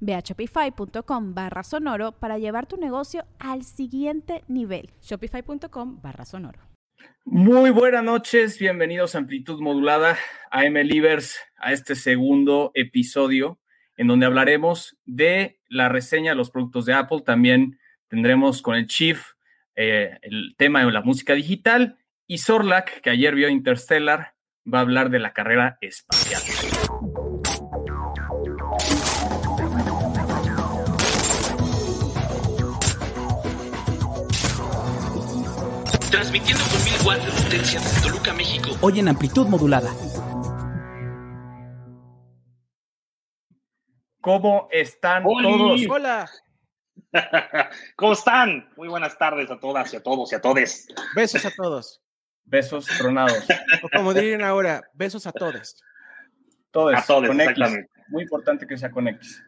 Ve a shopify.com barra sonoro para llevar tu negocio al siguiente nivel. Shopify.com barra sonoro. Muy buenas noches, bienvenidos a Amplitud Modulada, a MLivers, a este segundo episodio en donde hablaremos de la reseña de los productos de Apple. También tendremos con el Chief eh, el tema de la música digital y Sorlac, que ayer vio Interstellar, va a hablar de la carrera espacial. Transmitiendo con mil watts de potencia desde Toluca, México. Hoy en amplitud modulada. ¿Cómo están todos? Hola. ¿Cómo están? Muy buenas tardes a todas y a todos y a todes. Besos a todos. Besos tronados. O como dirían ahora, besos a todos. Todos. A todos, con X. exactamente. Muy importante que sea con X.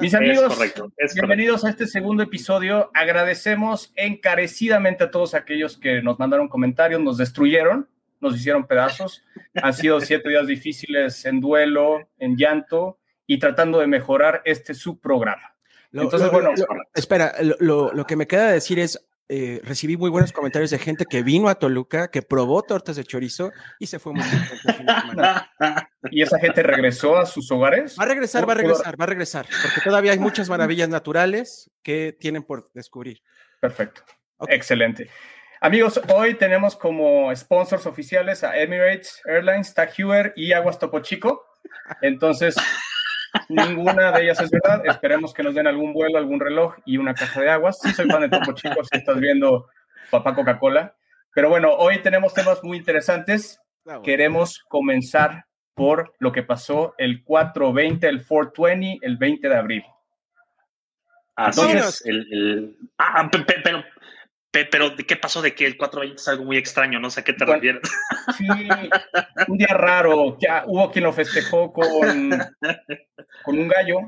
Mis amigos, es correcto. Es bienvenidos a este segundo episodio. Agradecemos encarecidamente a todos aquellos que nos mandaron comentarios, nos destruyeron, nos hicieron pedazos. Han sido siete días difíciles en duelo, en llanto y tratando de mejorar este subprograma. Lo- Entonces, lo- bueno, lo- espera, lo, lo- lo que me queda decir es, eh, recibí muy buenos comentarios de gente que vino a Toluca, que probó tortas de chorizo y se fue muy. ¿y esa gente regresó a sus hogares? Va a regresar, va a regresar, va a regresar, porque todavía hay muchas maravillas naturales que tienen por descubrir. Perfecto. Excelente. Amigos, hoy tenemos como sponsors oficiales a Emirates Airlines, Tag Heuer y Aguas Topo Chico. Entonces, ninguna de ellas es verdad. Esperemos que nos den algún vuelo, algún reloj y una caja de aguas. Sí, soy fan de Topo Chico, si estás viendo Papá Coca-Cola. Pero bueno, hoy tenemos temas muy interesantes. Queremos comenzar por lo que pasó el 420, el 420, el 20 de abril. Así es. El, el- Ah, pe- pe- pero, pe- pero, ¿de qué pasó de que el 420 es algo muy extraño? No sé a qué te Bueno. refieres. Sí, un día raro. Ya hubo quien lo festejó con, con un gallo.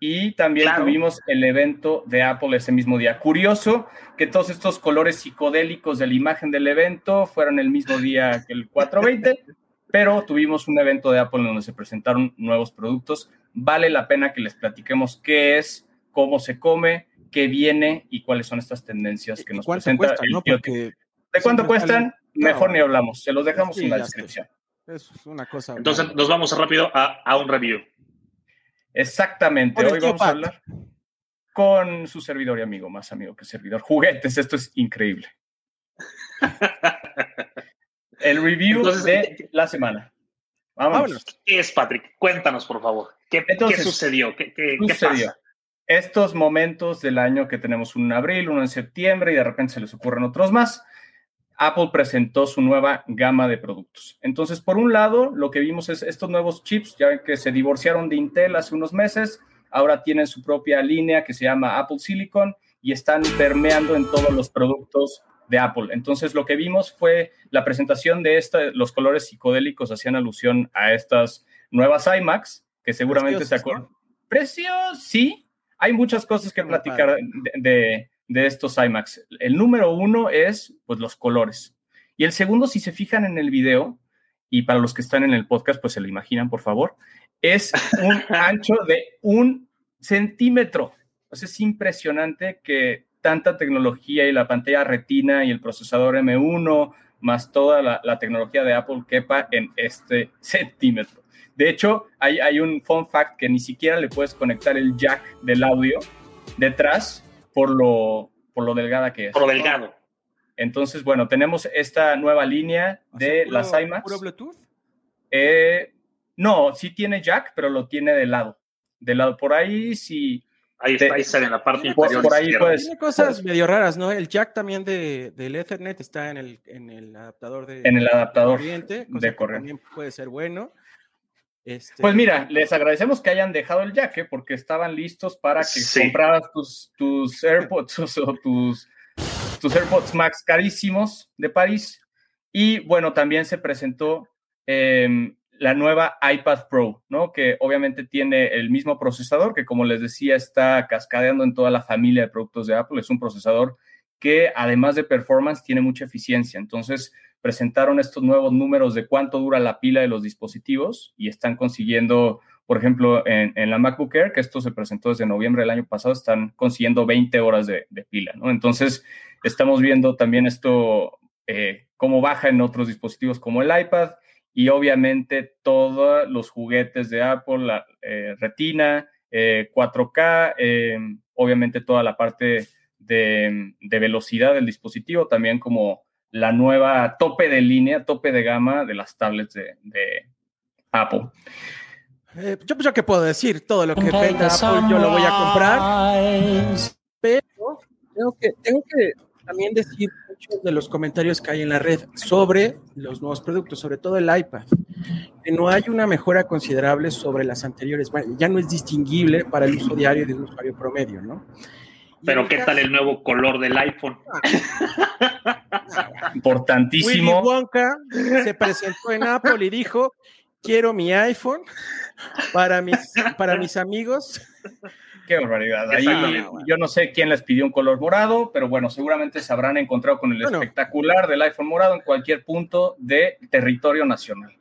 Y también Claro. tuvimos el evento de Apple ese mismo día. Curioso que todos estos colores psicodélicos de la imagen del evento fueron el mismo día que el 420, pero tuvimos un evento de Apple donde se presentaron nuevos productos. Vale la pena que les platiquemos qué es, cómo se come, qué viene y cuáles son estas tendencias que ¿Y nos presenta cuesta, el no? Porque ¿De cuánto cuestan? Mejor No. ni hablamos. Se los dejamos Sí, en la descripción. es una cosa. Entonces, nos vamos rápido a, a un review. Exactamente. Hoy vamos a hablar con su servidor y amigo, más amigo que servidor. Juguetes, esto es increíble. El review Entonces, de la semana. Vámonos. ¿Qué es, Patrick? Cuéntanos, por favor. ¿Qué, Entonces, qué sucedió? ¿Qué, qué, qué sucedió? pasa? Estos momentos del año que tenemos uno en abril, uno en septiembre y de repente se les ocurren otros más. Apple presentó su nueva gama de productos. Entonces, por un lado, lo que vimos es estos nuevos chips, ya que se divorciaron de Intel hace unos meses, ahora tienen su propia línea que se llama Apple Silicon y están permeando en todos los productos de Apple. Entonces, lo que vimos fue la presentación de esta, los colores psicodélicos hacían alusión a estas nuevas iMacs, que seguramente se acuerdan. Precios, sí. Hay muchas cosas que platicar de, de- de estos iMacs. El número uno es, pues, los colores. Y el segundo, si se fijan en el video, y para los que están en el podcast, pues se lo imaginan, por favor, es un ancho de un centímetro. Sea, es impresionante que tanta tecnología y la pantalla retina y el procesador M1, más toda la, la tecnología de Apple quepa en este centímetro. De hecho, hay, hay un fun fact que ni siquiera le puedes conectar el jack del audio detrás por lo, por lo delgada que es. Por lo delgado. Entonces, bueno, tenemos esta nueva línea de las iMacs. ¿Puro Bluetooth? Eh, no, sí tiene jack, pero lo tiene de lado. De lado por ahí, sí. Ahí está, ahí sale en la parte Por, inferior. por ahí puedes. Tiene cosas medio raras, ¿no? El jack también de, del Ethernet está en el, en el adaptador de, En el adaptador corriente, cosa de corriente. también puede ser bueno. Este, Pues mira, les agradecemos que hayan dejado el jack, ¿eh? porque estaban listos para que Sí. compraras tus, tus AirPods o tus, tus AirPods Max carísimos de París. Y bueno, también se presentó em, la nueva iPad Pro, ¿no? Que obviamente tiene el mismo procesador que, como les decía, está cascadeando en toda la familia de productos de Apple. Es un procesador que, además de performance, tiene mucha eficiencia. Entonces, presentaron estos nuevos números de cuánto dura la pila de los dispositivos y están consiguiendo, por ejemplo, en, la MacBook Air, que esto se presentó desde noviembre del año pasado, están consiguiendo 20 horas de, pila. Entonces, estamos viendo también esto, eh, cómo baja en otros dispositivos como el iPad y obviamente todos los juguetes de Apple, la eh, Retina, eh, 4K, eh, obviamente toda la parte de, de velocidad del dispositivo, también como la nueva tope de línea, tope de gama de las tablets de, de Apple. eh, yo, pues, yo qué puedo decir, todo lo que venda Apple yo lo voy a comprar, pero tengo que, tengo que también decir muchos de los comentarios que hay en la red sobre los nuevos productos, sobre todo el iPad, que no hay una mejora considerable sobre las anteriores. Bueno, ya no es distinguible para el uso diario de un usuario promedio, ¿no? Pero ¿qué tal el nuevo color del iPhone? Willy Importantísimo. Wonka se presentó en Apple y dijo, quiero mi iPhone para mis, para mis amigos. Qué barbaridad. Ahí Exactamente. yo no sé quién les pidió un color morado, pero bueno, seguramente se habrán encontrado con el Bueno. espectacular del iPhone morado en cualquier punto de territorio nacional.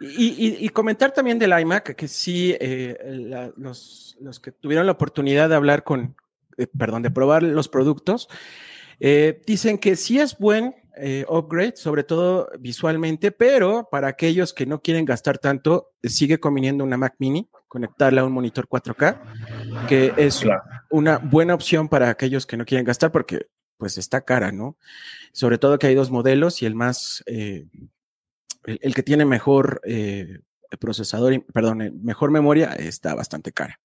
Y, y- y comentar también del iMac, que sí, eh, la- los, los que tuvieron la oportunidad de hablar con, eh, perdón, de probar los productos, eh, dicen que sí es buen eh, upgrade, sobre todo visualmente, pero para aquellos que no quieren gastar tanto, sigue conviniendo una Mac mini, conectarla a un monitor 4K, que es Claro. una buena opción para aquellos que no quieren gastar porque pues está cara, ¿no? Sobre todo que hay dos modelos y el más, eh, el, el que tiene mejor eh, procesador, y- perdón, mejor memoria está bastante cara.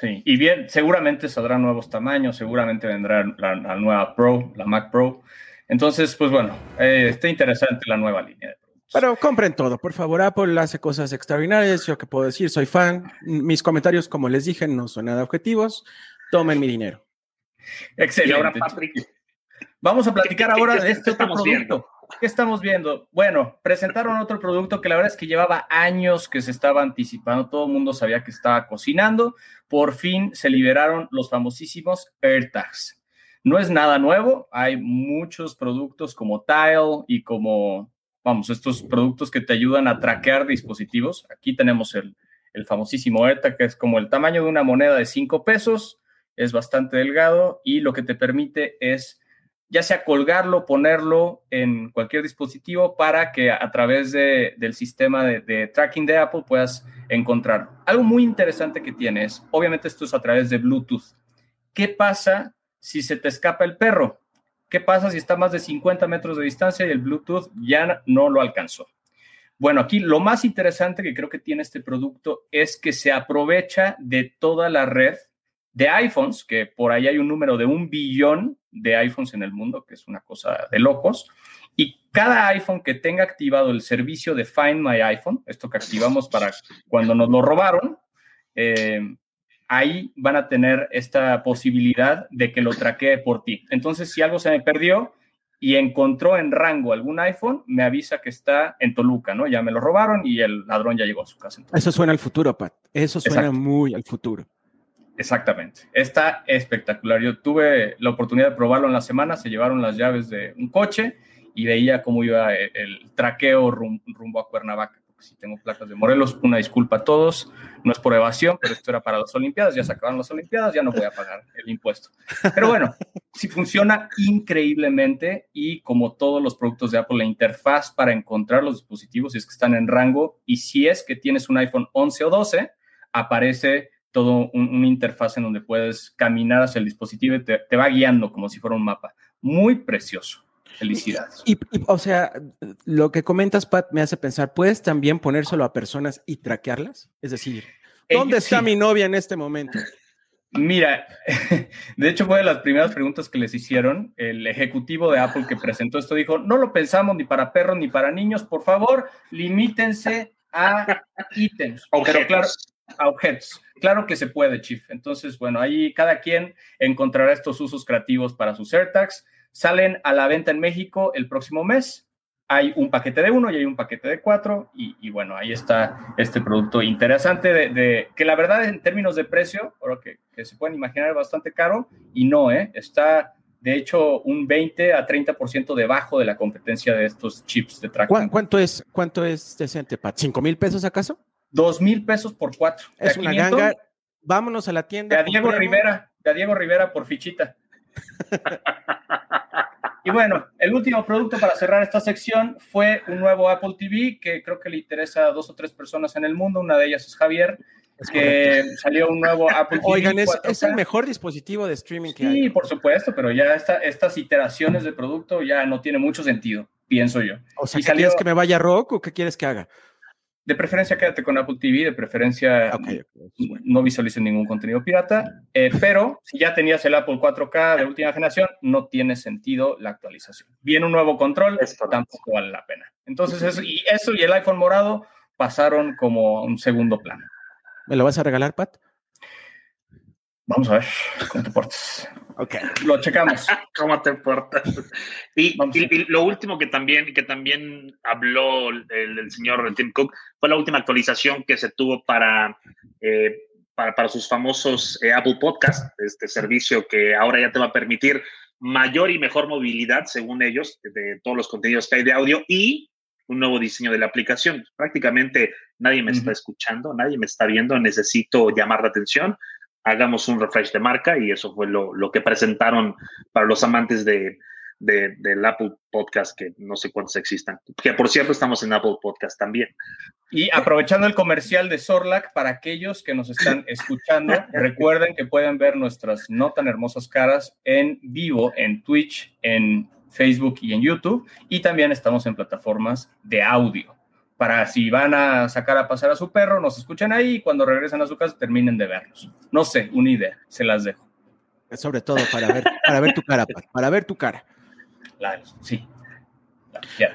Sí, y bien, seguramente saldrán nuevos tamaños, seguramente vendrá la, la nueva Pro, la Mac Pro. Entonces, pues bueno, eh, está interesante la nueva línea de productos. Pero compren todo, por favor. Apple hace cosas extraordinarias. Yo que puedo decir, soy fan. Mis comentarios, como les dije, no son nada objetivos. Tomen mi dinero. Y Excelente. ahora, Patrick, Vamos a platicar ¿Qué- qué- ahora qué- de este otro producto. viendo? ¿Qué estamos viendo? Bueno, presentaron otro producto que la verdad es que llevaba años que se estaba anticipando, todo el mundo sabía que estaba cocinando. Por fin se liberaron los famosísimos AirTags. No es nada nuevo, hay muchos productos como Tile y como, vamos, estos productos que te ayudan a traquear dispositivos. Aquí tenemos el, el famosísimo AirTag, que es como el tamaño de una moneda de 5 pesos, es bastante delgado y lo que te permite es ya sea colgarlo, ponerlo en cualquier dispositivo para que a través de- del sistema de, de tracking de Apple puedas encontrar. Algo muy interesante que tiene es, obviamente esto es a través de Bluetooth. ¿Qué pasa si se te escapa el perro? ¿Qué pasa si está más de 50 metros de distancia y el Bluetooth ya no lo alcanzó? Bueno, aquí lo más interesante que creo que tiene este producto es que se aprovecha de toda la red de iPhones, que por ahí hay un número de un billón de iPhones en el mundo, que es una cosa de locos, y cada iPhone que tenga activado el servicio de Find My iPhone, esto que activamos para cuando nos lo robaron, eh, ahí van a tener esta posibilidad de que lo traquee por ti. Entonces, si algo se me perdió y encontró en rango algún iPhone, me avisa que está en Toluca, ¿no? Ya me lo robaron y el ladrón ya llegó a su casa. Eso suena al futuro, Pat. Eso suena Exacto. muy al futuro. Exactamente. Está espectacular. Yo tuve la oportunidad de probarlo en la semana. Se llevaron las llaves de un coche y veía cómo iba el, el traqueo rum- rumbo a Cuernavaca. Si tengo placas de Morelos, una disculpa a todos. No es por evasión, pero esto era para las Olimpiadas. Ya se acabaron las Olimpiadas, ya no voy a pagar el impuesto. Pero bueno, sí funciona increíblemente y como todos los productos de Apple, la interfaz para encontrar los dispositivos, si es que están en rango y si es que tienes un iPhone 11 o 12, aparece todo un- una interfaz en donde puedes caminar hacia el dispositivo y te, te va guiando como si fuera un mapa. Muy precioso. Felicidades. Y, y, o sea, lo que comentas, Pat, me hace pensar, ¿puedes también ponérselo a personas y traquearlas? Es decir, ¿dónde Ellos- está sí. mi novia en este momento? Mira, de hecho fue de las primeras preguntas que les hicieron. El ejecutivo de Apple que presentó esto dijo, no lo pensamos ni para perros ni para niños, por favor, limítense a ítems. Pero claro, Objetos. Claro que se puede, Chief. Entonces, bueno, ahí cada quien encontrará estos usos creativos para sus AirTags. Salen a la venta en México el próximo mes. Hay un paquete de uno y hay un paquete de cuatro. Y, bueno, ahí está este producto interesante de, que la verdad en términos de precio, que, que se pueden imaginar es bastante caro y no, ¿eh? Está de hecho un 20 a 30% debajo de la competencia de estos chips de ¿Cuá- tracking. ¿Cuánto es, cuánto es decente, Pat? ¿Cinco mil pesos acaso? Dos mil pesos por cuatro. Es una 500, ganga. Vámonos a la tienda. De a Diego compremos. Rivera, de a Diego Rivera por fichita. y bueno, el último producto para cerrar esta sección fue un nuevo Apple TV que creo que le interesa a dos o tres personas en el mundo. Una de ellas es Javier, Es que correcto. salió un nuevo Apple TV. Oigan, es, 4K. es el mejor dispositivo de streaming que Sí, hay. por supuesto, pero ya esta- estas iteraciones de producto ya no tienen mucho sentido, pienso yo. O sea, y ¿qué salió- ¿quieres que me vaya rock o qué quieres que haga? De preferencia quédate con Apple TV, de preferencia bueno. no visualicen ningún contenido pirata, eh, pero si ya tenías el Apple 4K de última generación, no tiene sentido la actualización. Viene un nuevo control, tampoco vale la pena. Entonces, eso y, eso y el iPhone morado pasaron como un segundo plano. ¿Me lo vas a regalar, Pat? Vamos a ver cómo te portas. Ok. Lo checamos. ¿Cómo te portas? Y, y- y lo último que también, que también habló el, el señor Tim Cook fue la última actualización que se tuvo para, eh, para, para sus famosos eh, Apple Podcast, este servicio que ahora ya te va a permitir mayor y mejor movilidad, según ellos, de, todos los contenidos que hay de audio y un nuevo diseño de la aplicación. Prácticamente nadie me está Ujú. escuchando, nadie me está viendo, necesito llamar la atención. Hagamos un refresh de marca y eso fue lo, lo que presentaron para los amantes de, de- del Apple Podcast, que no sé cuántos existan. Que por cierto, estamos en Apple Podcast también. Y aprovechando el comercial de Sorlac, para aquellos que nos están escuchando, recuerden que pueden ver nuestras no tan hermosas caras en vivo, en Twitch, en Facebook y en YouTube. Y también estamos en plataformas de audio. Para si van a sacar a pasar a su perro, nos escuchen ahí y cuando regresen a su casa terminen de vernos. No sé, una idea, se las dejo. Sobre todo para ver, para ver tu cara, para ver tu cara. La- sí.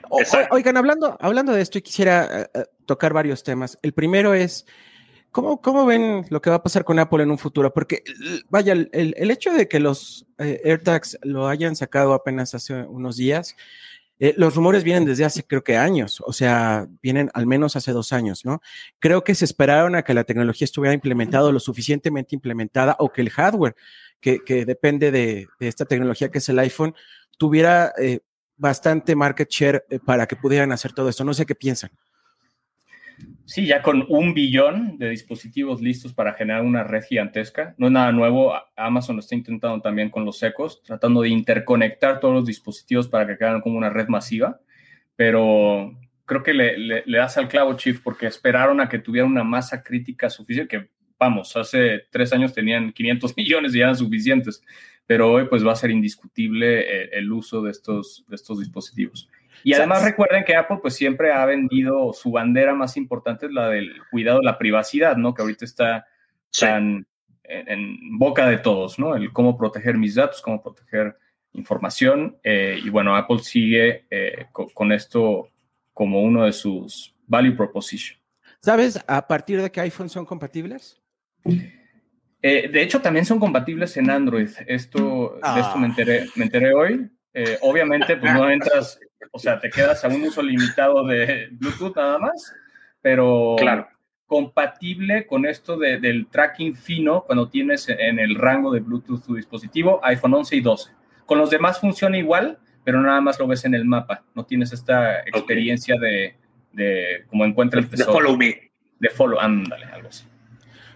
O- oigan, hablando, hablando de esto, y quisiera eh, eh, tocar varios temas. El primero es, ¿cómo, ¿cómo ven lo que va a pasar con Apple en un futuro? Porque, vaya, el, el- el hecho de que los eh, AirTags lo hayan sacado apenas hace unos días, eh, los rumores vienen desde hace creo que años, o sea, vienen al menos hace dos años, ¿no? Creo que se esperaron a que la tecnología estuviera implementada lo suficientemente implementada o que el hardware que, que depende de, de esta tecnología que es el iPhone tuviera eh, bastante market share eh, para que pudieran hacer todo esto. No sé qué piensan. Sí, ya con un billón de dispositivos listos para generar una red gigantesca. No es nada nuevo. Amazon lo está intentando también con los ecos, tratando de interconectar todos los dispositivos para que queden como una red masiva. Pero creo que le, le- das al clavo, Chief, porque esperaron a que tuviera una masa crítica suficiente, que vamos, hace tres años tenían 500 millones y eran suficientes. Pero hoy pues va a ser indiscutible eh, el uso de estos dispositivos. Y además ¿Sabes? recuerden que Apple pues siempre ha vendido su bandera más importante es la del cuidado la privacidad, ¿no? Que ahorita está Sí. tan en, en boca de todos, ¿no? El cómo proteger mis datos, cómo proteger información. eh, y bueno, Apple sigue eh, co- con esto como uno de sus value proposition. ¿Sabes a partir de qué iPhone son compatibles? Eh, de hecho, también son compatibles en Android. Esto, De esto me Ah. enteré, me enteré hoy. Eh, obviamente, pues no entras, o sea, te quedas a un uso limitado de Bluetooth nada más, pero Claro. compatible con esto de- del tracking fino cuando tienes en el rango de Bluetooth tu dispositivo, iPhone 11 y 12. Con los demás funciona igual, pero nada más lo ves en el mapa. No tienes esta experiencia de, de cómo encuentra el De tesoro. follow me. De follow, ándale, algo así.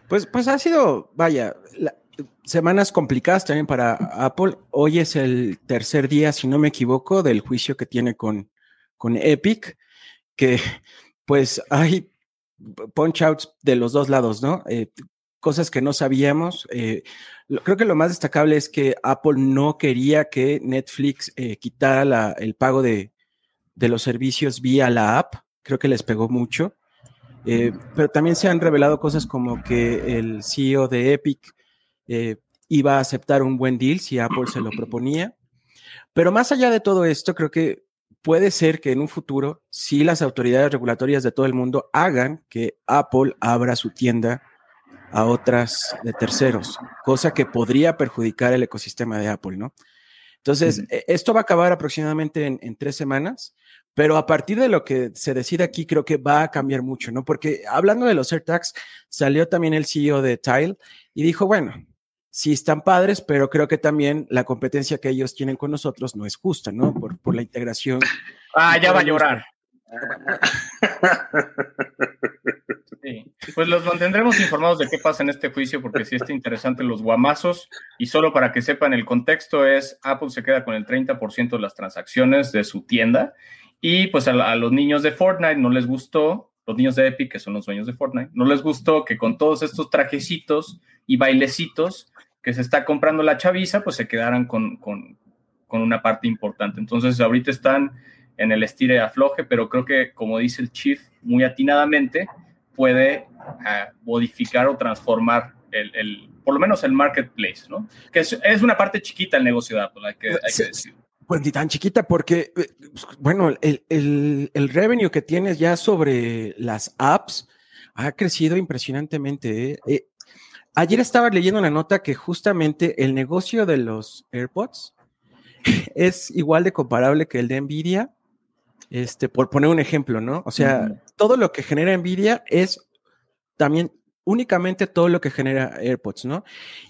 Pues, pues ha sido, vaya, la- semanas complicadas también para Apple. Hoy es el tercer día, si no me equivoco, del juicio que tiene con, con Epic, que pues hay punch outs de los dos lados, ¿no? Eh, cosas que no sabíamos. Eh, creo que lo más destacable es que Apple no quería que Netflix eh, quitara el pago de, los servicios vía la app. Creo que les pegó mucho. Pero también se han revelado cosas como que el CEO de Epic iba a aceptar un buen deal si Apple se lo proponía. Pero más allá de todo esto, creo que puede ser que en un futuro, si las autoridades regulatorias de todo el mundo hagan que Apple abra su tienda a otras de terceros, cosa que podría perjudicar el ecosistema de Apple, ¿no? Entonces, e, esto va a acabar aproximadamente en, tres semanas, pero a partir de lo que se decide aquí, creo que va a cambiar mucho, ¿no? Porque hablando de los AirTags, salió también el CEO de Tile y dijo, bueno, sí están padres, pero creo que también la competencia que ellos tienen con nosotros no es justa, ¿no? Por, por la integración. Ah, ya va a llorar. Pues los mantendremos informados de qué pasa en este juicio porque sí está interesante los guamazos y solo para que sepan el contexto es Apple se queda con el 30% de las transacciones de su tienda y pues a, los niños de Fortnite no les gustó, los niños de Epic que son los dueños de Fortnite, no les gustó que con todos estos trajecitos y bailecitos que se está comprando la chaviza pues se quedaran con, con, con una parte importante. Entonces ahorita están en el estire afloje, pero creo que, como dice el chief muy atinadamente, puede ah, modificar o transformar el, por lo menos el marketplace, ¿no? Que es, una parte chiquita el negocio de Apple, hay que, decir. Pues ni tan chiquita porque, eh, bueno, el, revenue que tienes ya sobre las apps ha crecido impresionantemente. ¿eh? Ayer estaba leyendo una nota que justamente el negocio de los AirPods es igual de comparable que el de Nvidia este, por poner un ejemplo, ¿no? O sea, todo lo que genera Nvidia es también únicamente todo lo que genera AirPods, ¿no?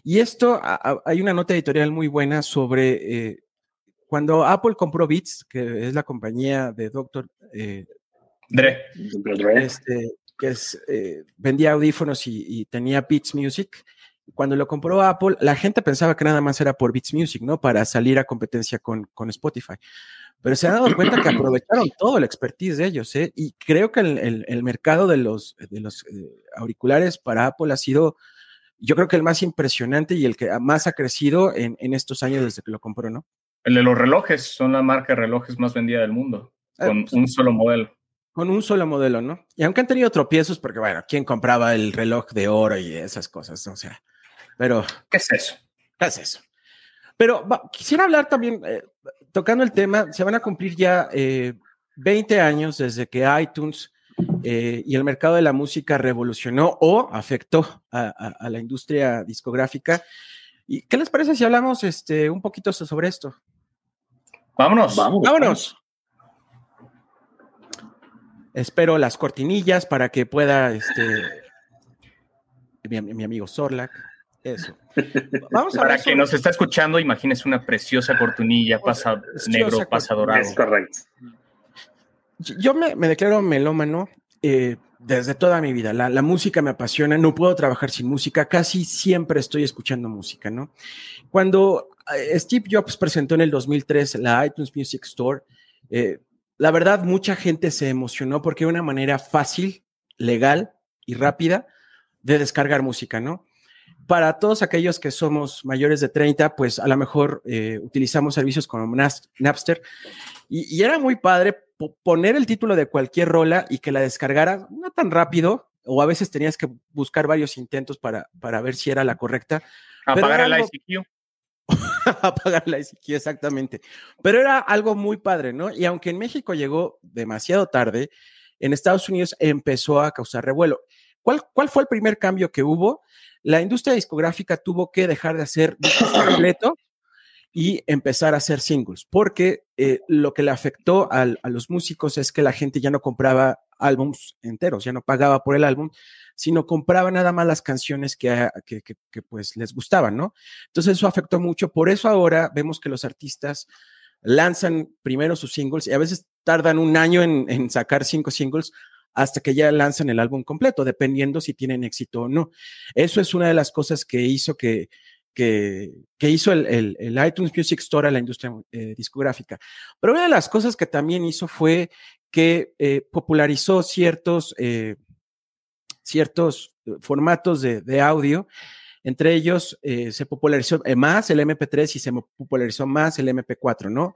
Y esto, hay una nota editorial muy buena sobre eh, cuando Apple compró Beats, que es la compañía de Dr. Eh, Dre. Este, que es, eh, vendía audífonos y, tenía Beats Music. Cuando lo compró Apple, la gente pensaba que nada más era por Beats Music, ¿no? Para salir a competencia con, con Spotify pero se han dado cuenta que aprovecharon todo el expertise de ellos, ¿eh? Y creo que el, mercado de los, de los eh, auriculares para Apple ha sido, yo creo que el más impresionante y el que más ha crecido en, estos años desde que lo compró, ¿no? El de los relojes, son la marca de relojes más vendida del mundo, ah, con pues, un solo modelo. Con un solo modelo, ¿no? Y aunque han tenido tropiezos, porque bueno, ¿quién compraba el reloj de oro y esas cosas? O sea, pero... ¿Qué es eso? ¿Qué es eso? Pero quisiera hablar también, eh, tocando el tema, se van a cumplir ya 20 eh, años desde que iTunes eh, y el mercado de la música revolucionó o afectó a, la industria discográfica. ¿Y qué les parece si hablamos este, un poquito sobre esto? Vámonos. Vámonos. Espero las cortinillas para que pueda este, mi, mi amigo Sorlac. Eso. Vamos a Para quien nos está escuchando, imagínese una preciosa cortunilla, pasa negro, pasa dorado. Es correcto. Yo me, declaro melómano eh, desde toda mi vida. La, música me apasiona, no puedo trabajar sin música, casi siempre estoy escuchando música, ¿no? Cuando eh, Steve Jobs presentó en el 2003 la iTunes Music Store, eh, la verdad mucha gente se emocionó porque era una manera fácil, legal y rápida de descargar música, ¿no? para todos aquellos que somos mayores de 30, pues a lo mejor eh, utilizamos servicios como Napster y, era muy padre poner el título de cualquier rola y que la descargara no tan rápido o a veces tenías que buscar varios intentos para, para ver si era la correcta. Apagar el ICQ. Apagar la exactamente. Pero era algo muy padre, ¿no? Y aunque en México llegó demasiado tarde, en Estados Unidos empezó a causar revuelo. ¿Cuál, cuál fue el primer cambio que hubo? la industria discográfica tuvo que dejar de hacer discos completo y empezar a hacer singles, porque eh, lo que le afectó a los músicos es que la gente ya no compraba álbums enteros, ya no pagaba por el álbum, sino compraba nada más las canciones que, que, pues les gustaban, ¿no? Entonces eso afectó mucho, por eso ahora vemos que los artistas lanzan primero sus singles y a veces tardan un año en, sacar cinco singles hasta que ya lanzan el álbum completo, dependiendo si tienen éxito o no. Eso es una de las cosas que hizo que, que, hizo el, iTunes Music Store a la industria eh, discográfica. Pero una de las cosas que también hizo fue que eh, popularizó ciertos, eh, ciertos formatos de, de audio. Entre ellos se popularizó más el MP3 y se popularizó más el MP4, ¿no?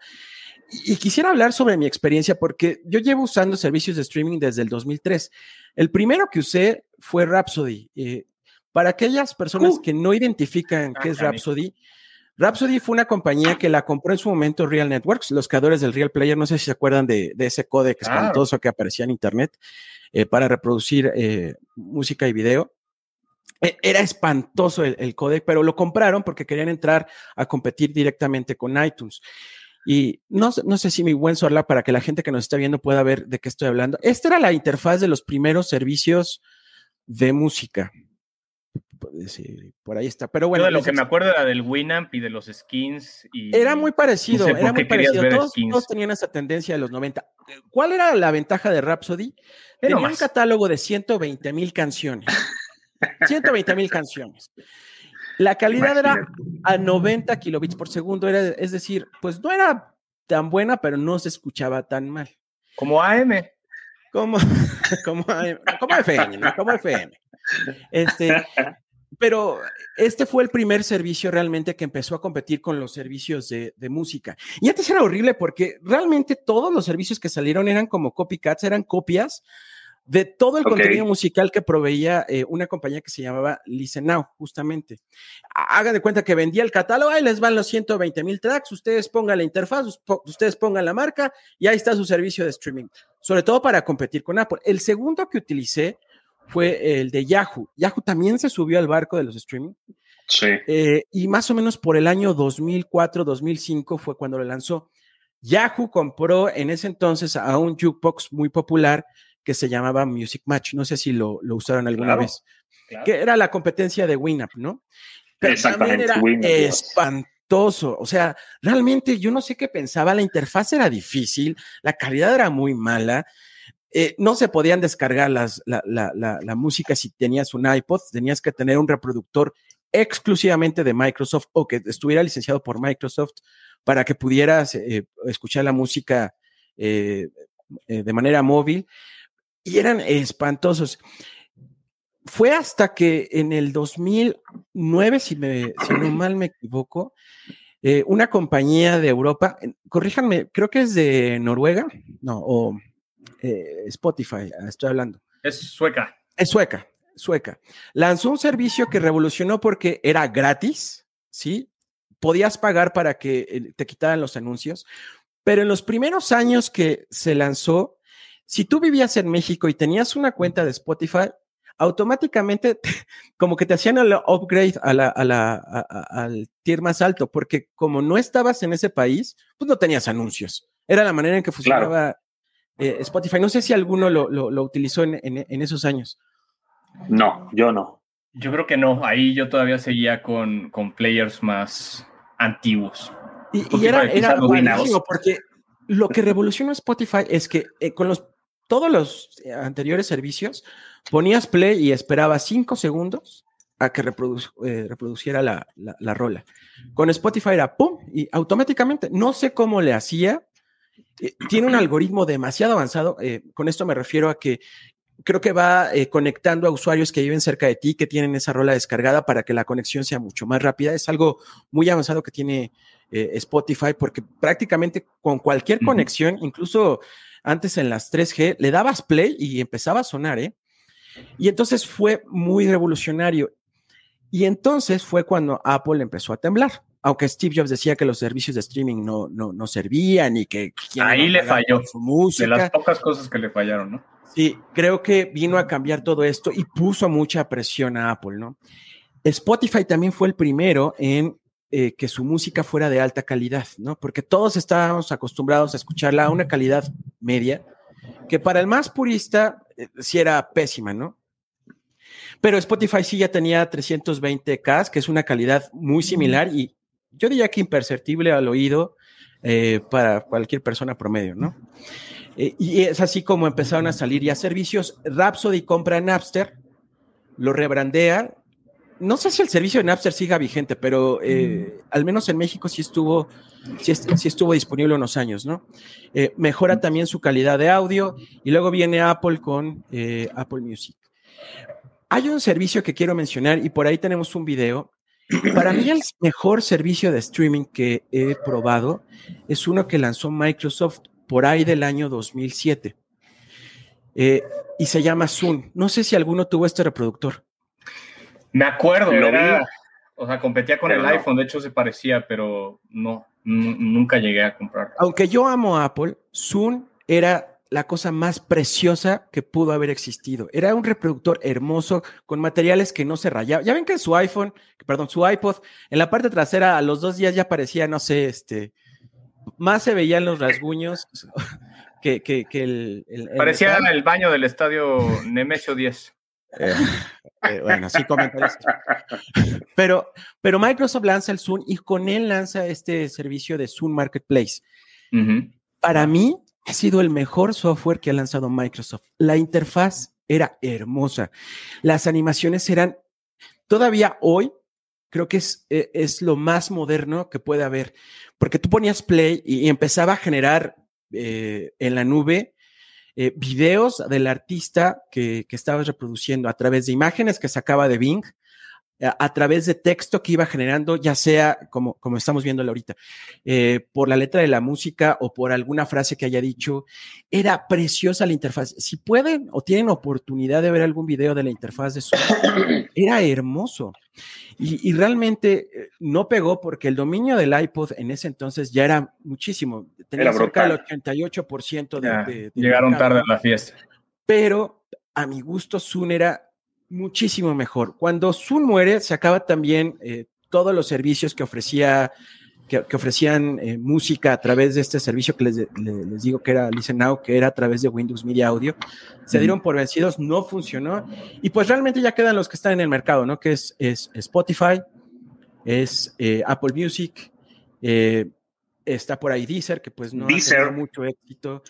Y, quisiera hablar sobre mi experiencia porque yo llevo usando servicios de streaming desde el 2003. El primero que usé fue Rhapsody. para aquellas personas uh. que no identifican qué es Rhapsody, Rhapsody fue una compañía que la compró en su momento Real Networks, los creadores del Real Player, no sé si se acuerdan de, ese códec espantoso que aparecía en Internet eh, para reproducir eh, música y video. E, era espantoso el, el códec, pero lo compraron porque querían entrar a competir directamente con iTunes. Y no, no sé si mi buen Sorla, para que la gente que nos está viendo pueda ver de qué estoy hablando. Esta era la interfaz de los primeros servicios de música por ahí está. Pero bueno. lo que me acuerdo era del Winamp y de los skins. Y era muy parecido, era muy parecido. Todos, tenían esa tendencia de los 90. ¿Cuál era la ventaja de Rhapsody? Tenía un catálogo de 120 mil canciones. 120 mil canciones. La calidad era a 90 kilobits por segundo, era, es decir, pues no era tan buena, pero no se escuchaba tan mal. Como AM. Como, como, como FM, ¿no? Como FM. Este, pero este fue el primer servicio realmente que empezó a competir con los servicios de, música. Y antes era horrible porque realmente todos los servicios que salieron eran como copycats, eran copias de todo el contenido musical que proveía eh, una compañía que se llamaba Listen Now, justamente. Hagan de cuenta que vendía el catálogo, ahí les van los 120 mil tracks, ustedes pongan la interfaz, ustedes pongan la marca y ahí está su servicio de streaming, sobre todo para competir con Apple. El segundo que utilicé fue el de Yahoo. Yahoo también se subió al barco de los streaming. Sí. Eh, y más o menos por el año 2004, 2005 fue cuando lo lanzó. Yahoo compró en ese entonces a un jukebox muy popular que se llamaba Music Match. No sé si lo, usaron alguna vez. Que era la competencia de Winamp, ¿no? Pero Exactamente. era espantoso. O sea, realmente yo no sé qué pensaba. La interfaz era difícil, la calidad era muy mala. Eh, no se podían descargar las, la, música si tenías un iPod, tenías que tener un reproductor exclusivamente de Microsoft o que estuviera licenciado por Microsoft para que pudieras eh, escuchar la música eh, de manera móvil. Y eran espantosos. Fue hasta que en el 2009, si, me, si no mal me equivoco, una compañía de Europa, corríjanme, creo que es de Noruega, no, o eh, Spotify, ah, estoy hablando. Es sueca. Es sueca, sueca. Lanzó un servicio que revolucionó porque era gratis, ¿sí? Podías pagar para que eh, te quitaran los anuncios, pero en los primeros años que se lanzó, si tú vivías en México y tenías una cuenta de Spotify, automáticamente como que te hacían el upgrade a la, al tier más alto, porque como no estabas en ese país, pues no tenías anuncios. Era la manera en que funcionaba eh, Spotify. No sé si alguno lo, utilizó en, esos años. No, yo no. Yo creo que no. Ahí yo todavía seguía con, con players más antiguos. Y, era, era buenísimo porque lo que revolucionó Spotify es que eh, con los, todos los anteriores servicios ponías play y esperabas cinco segundos a que eh, reproduciera la, la, rola. Con Spotify era pum y automáticamente, no sé cómo le hacía, eh, tiene un algoritmo demasiado avanzado. Eh, con esto me refiero a que creo que va eh, conectando a usuarios que viven cerca de ti, que tienen esa rola descargada para que la conexión sea mucho más rápida. Es algo muy avanzado que tiene Spotify porque prácticamente con cualquier conexión, incluso antes en las 3G, le dabas play y empezaba a sonar, ¿eh? Y entonces fue muy revolucionario. Y entonces fue cuando Apple empezó a temblar aunque Steve Jobs decía que los servicios de streaming no, no, no servían y que... Ahí le falló. Su música. De las pocas cosas que le fallaron, ¿no? Sí, creo que vino a cambiar todo esto y puso mucha presión a Apple, ¿no? Spotify también fue el primero en eh, que su música fuera de alta calidad, ¿no? Porque todos estábamos acostumbrados a escucharla a una calidad media, que para el más purista eh, sí era pésima, ¿no? Pero Spotify sí ya tenía 320K, que es una calidad muy similar y yo diría que imperceptible al oído eh, para cualquier persona promedio, ¿no? Eh, y es así como empezaron a salir ya servicios. Rhapsody compra Napster, lo rebrandea. No sé si el servicio de Napster siga vigente, pero eh, al menos en México sí estuvo, sí, estuvo disponible unos años, ¿no? mejora también su calidad de audio y luego viene Apple con Apple Music. hay un servicio que quiero mencionar y por ahí tenemos un video. Para mí el mejor servicio de streaming que he probado es uno que lanzó Microsoft por ahí del año 2007. Eh, y se llama Zoom. No sé si alguno tuvo este reproductor. Me acuerdo, Lo era- vi. o sea, competía con Pero el no. iPhone, de hecho se parecía, pero no, nu- nunca llegué a comprar. Aunque yo amo a Apple, Zoom era la cosa más preciosa que pudo haber existido. Era un reproductor hermoso con materiales que no se rayaban. Ya ven que su iPhone, perdón, su iPod, en la parte trasera a los dos días ya parecía, no sé, este, más se veían los rasguños que, que, que el, el- el Parecía el baño del estadio Nemesio 10. Eh, eh, bueno, sí, comentarios. Pero, pero Microsoft lanza el Zoom y con él lanza este servicio de Zoom Marketplace. Para mí ha sido el mejor software que ha lanzado Microsoft. La interfaz era hermosa. Las animaciones eran, todavía hoy, creo que es, eh, es lo más moderno que puede haber, porque tú ponías play y, empezaba a generar eh, en la nube eh, videos del artista que, que estabas reproduciendo a través de imágenes que sacaba de Bing, a, través de texto que iba generando, ya sea como, como estamos viendo ahorita, eh, por la letra de la música o por alguna frase que haya dicho. Era preciosa la interfaz. Si pueden o tienen oportunidad de ver algún video de la interfaz de Zoom, era hermoso. Y, y realmente eh, no pegó porque el dominio del iPod en ese entonces ya era muchísimo. Tenía Era cerca del brutal. 88% de, Ya, de- del llegaron mercado tarde a la fiesta. pero a mi gusto Zoom era muchísimo mejor. Cuando Zoom muere, se acaba también eh, todos los servicios que ofrecía que, que ofrecían eh, música a través de este servicio que les, le- les digo que era Listen Now, que era a través de Windows Media Audio. Se dieron por vencidos, no funcionó. Y pues realmente ya quedan los que están en el mercado, ¿no? Que es, es Spotify, es eh, Apple Music, está por ahí Deezer, que pues no ha Deezer. tenido mucho éxito.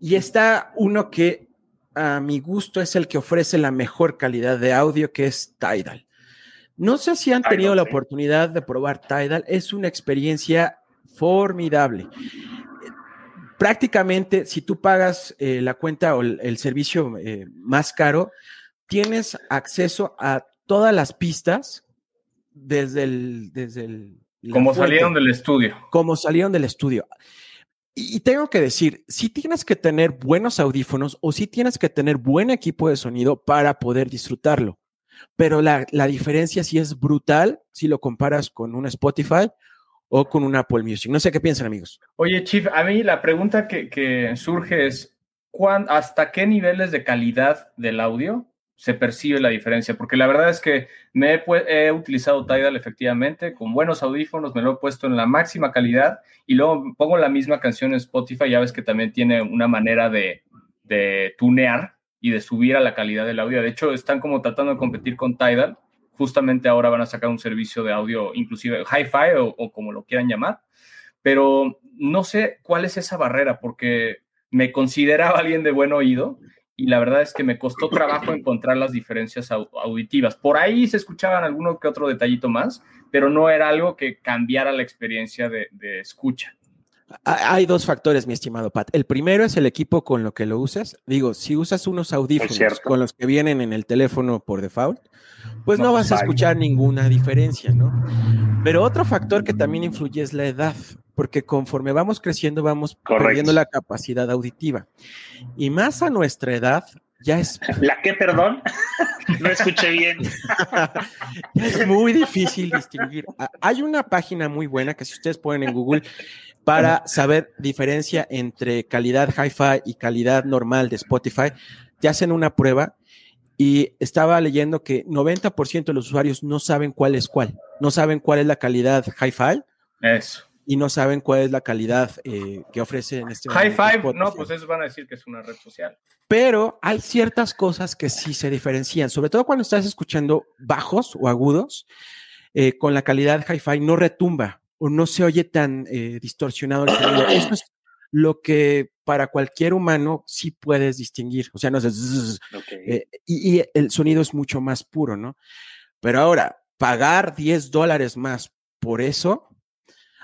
Y está uno que a mi gusto es el que ofrece la mejor calidad de audio, que es Tidal. No sé si han tenido la oportunidad de probar Tidal, es una experiencia formidable. Prácticamente, si tú pagas eh, la cuenta o el, el servicio eh, más caro, tienes acceso a todas las pistas desde el... Desde el Como fuente salieron del estudio. como salieron del estudio. Y, tengo que decir, si tienes que tener buenos audífonos o si tienes que tener buen equipo de sonido para poder disfrutarlo. Pero la, la diferencia sí es brutal si lo comparas con un Spotify o con un Apple Music. No sé qué piensan, amigos. Oye, Chief, a mí la pregunta que, que surge es, ¿cuán- ¿hasta qué niveles de calidad del audio se percibe la diferencia? Porque la verdad es que me he, utilizado Tidal efectivamente, con buenos audífonos, me lo he puesto en la máxima calidad y luego pongo la misma canción en Spotify, ya ves que también tiene una manera de, de tunear y de subir a la calidad del audio. De hecho, están como tratando de competir con Tidal. Justamente ahora van a sacar un servicio de audio, inclusive hi-fi o, o como lo quieran llamar pero no sé cuál es esa barrera, porque me consideraba alguien de buen oído y la verdad es que me costó trabajo encontrar las diferencias au- auditivas. Por ahí se escuchaban alguno que otro detallito más, pero no era algo que cambiara la experiencia de, de escucha. Ha- Hay dos factores, mi estimado Pat. El primero es el equipo con lo que lo usas. Digo, si usas unos audífonos con los que vienen en el teléfono por default, pues no, No, vas a escuchar ninguna diferencia, ¿no? Pero otro factor que también influye es la edad, porque conforme vamos creciendo vamos Correcto. perdiendo la capacidad auditiva. Y más a nuestra edad, ya es, ¿La qué, perdón? No escuché bien. ya es muy difícil distinguir. Ah, Hay una página muy buena que si ustedes ponen en Google para saber diferencia entre calidad hi-fi y calidad normal de Spotify, te hacen una prueba y estaba leyendo que 90% de los usuarios no saben cuál es cuál. No saben cuál es la calidad hi-fi Eso. Y no saben cuál es la calidad eh, que ofrece en este High momento five, Spotify. no, pues esos van a decir que es una red social. Pero hay ciertas cosas que sí se diferencian, sobre todo cuando estás escuchando bajos o agudos, eh, con la calidad hi-fi no retumba o no se oye tan eh, distorsionado el sonido. Eso es lo que para cualquier humano sí puedes distinguir. O sea, no es zzzz, Ok. eh, y, y el sonido es mucho más puro, ¿no? Pero ahora, pagar 10 dólares más por eso,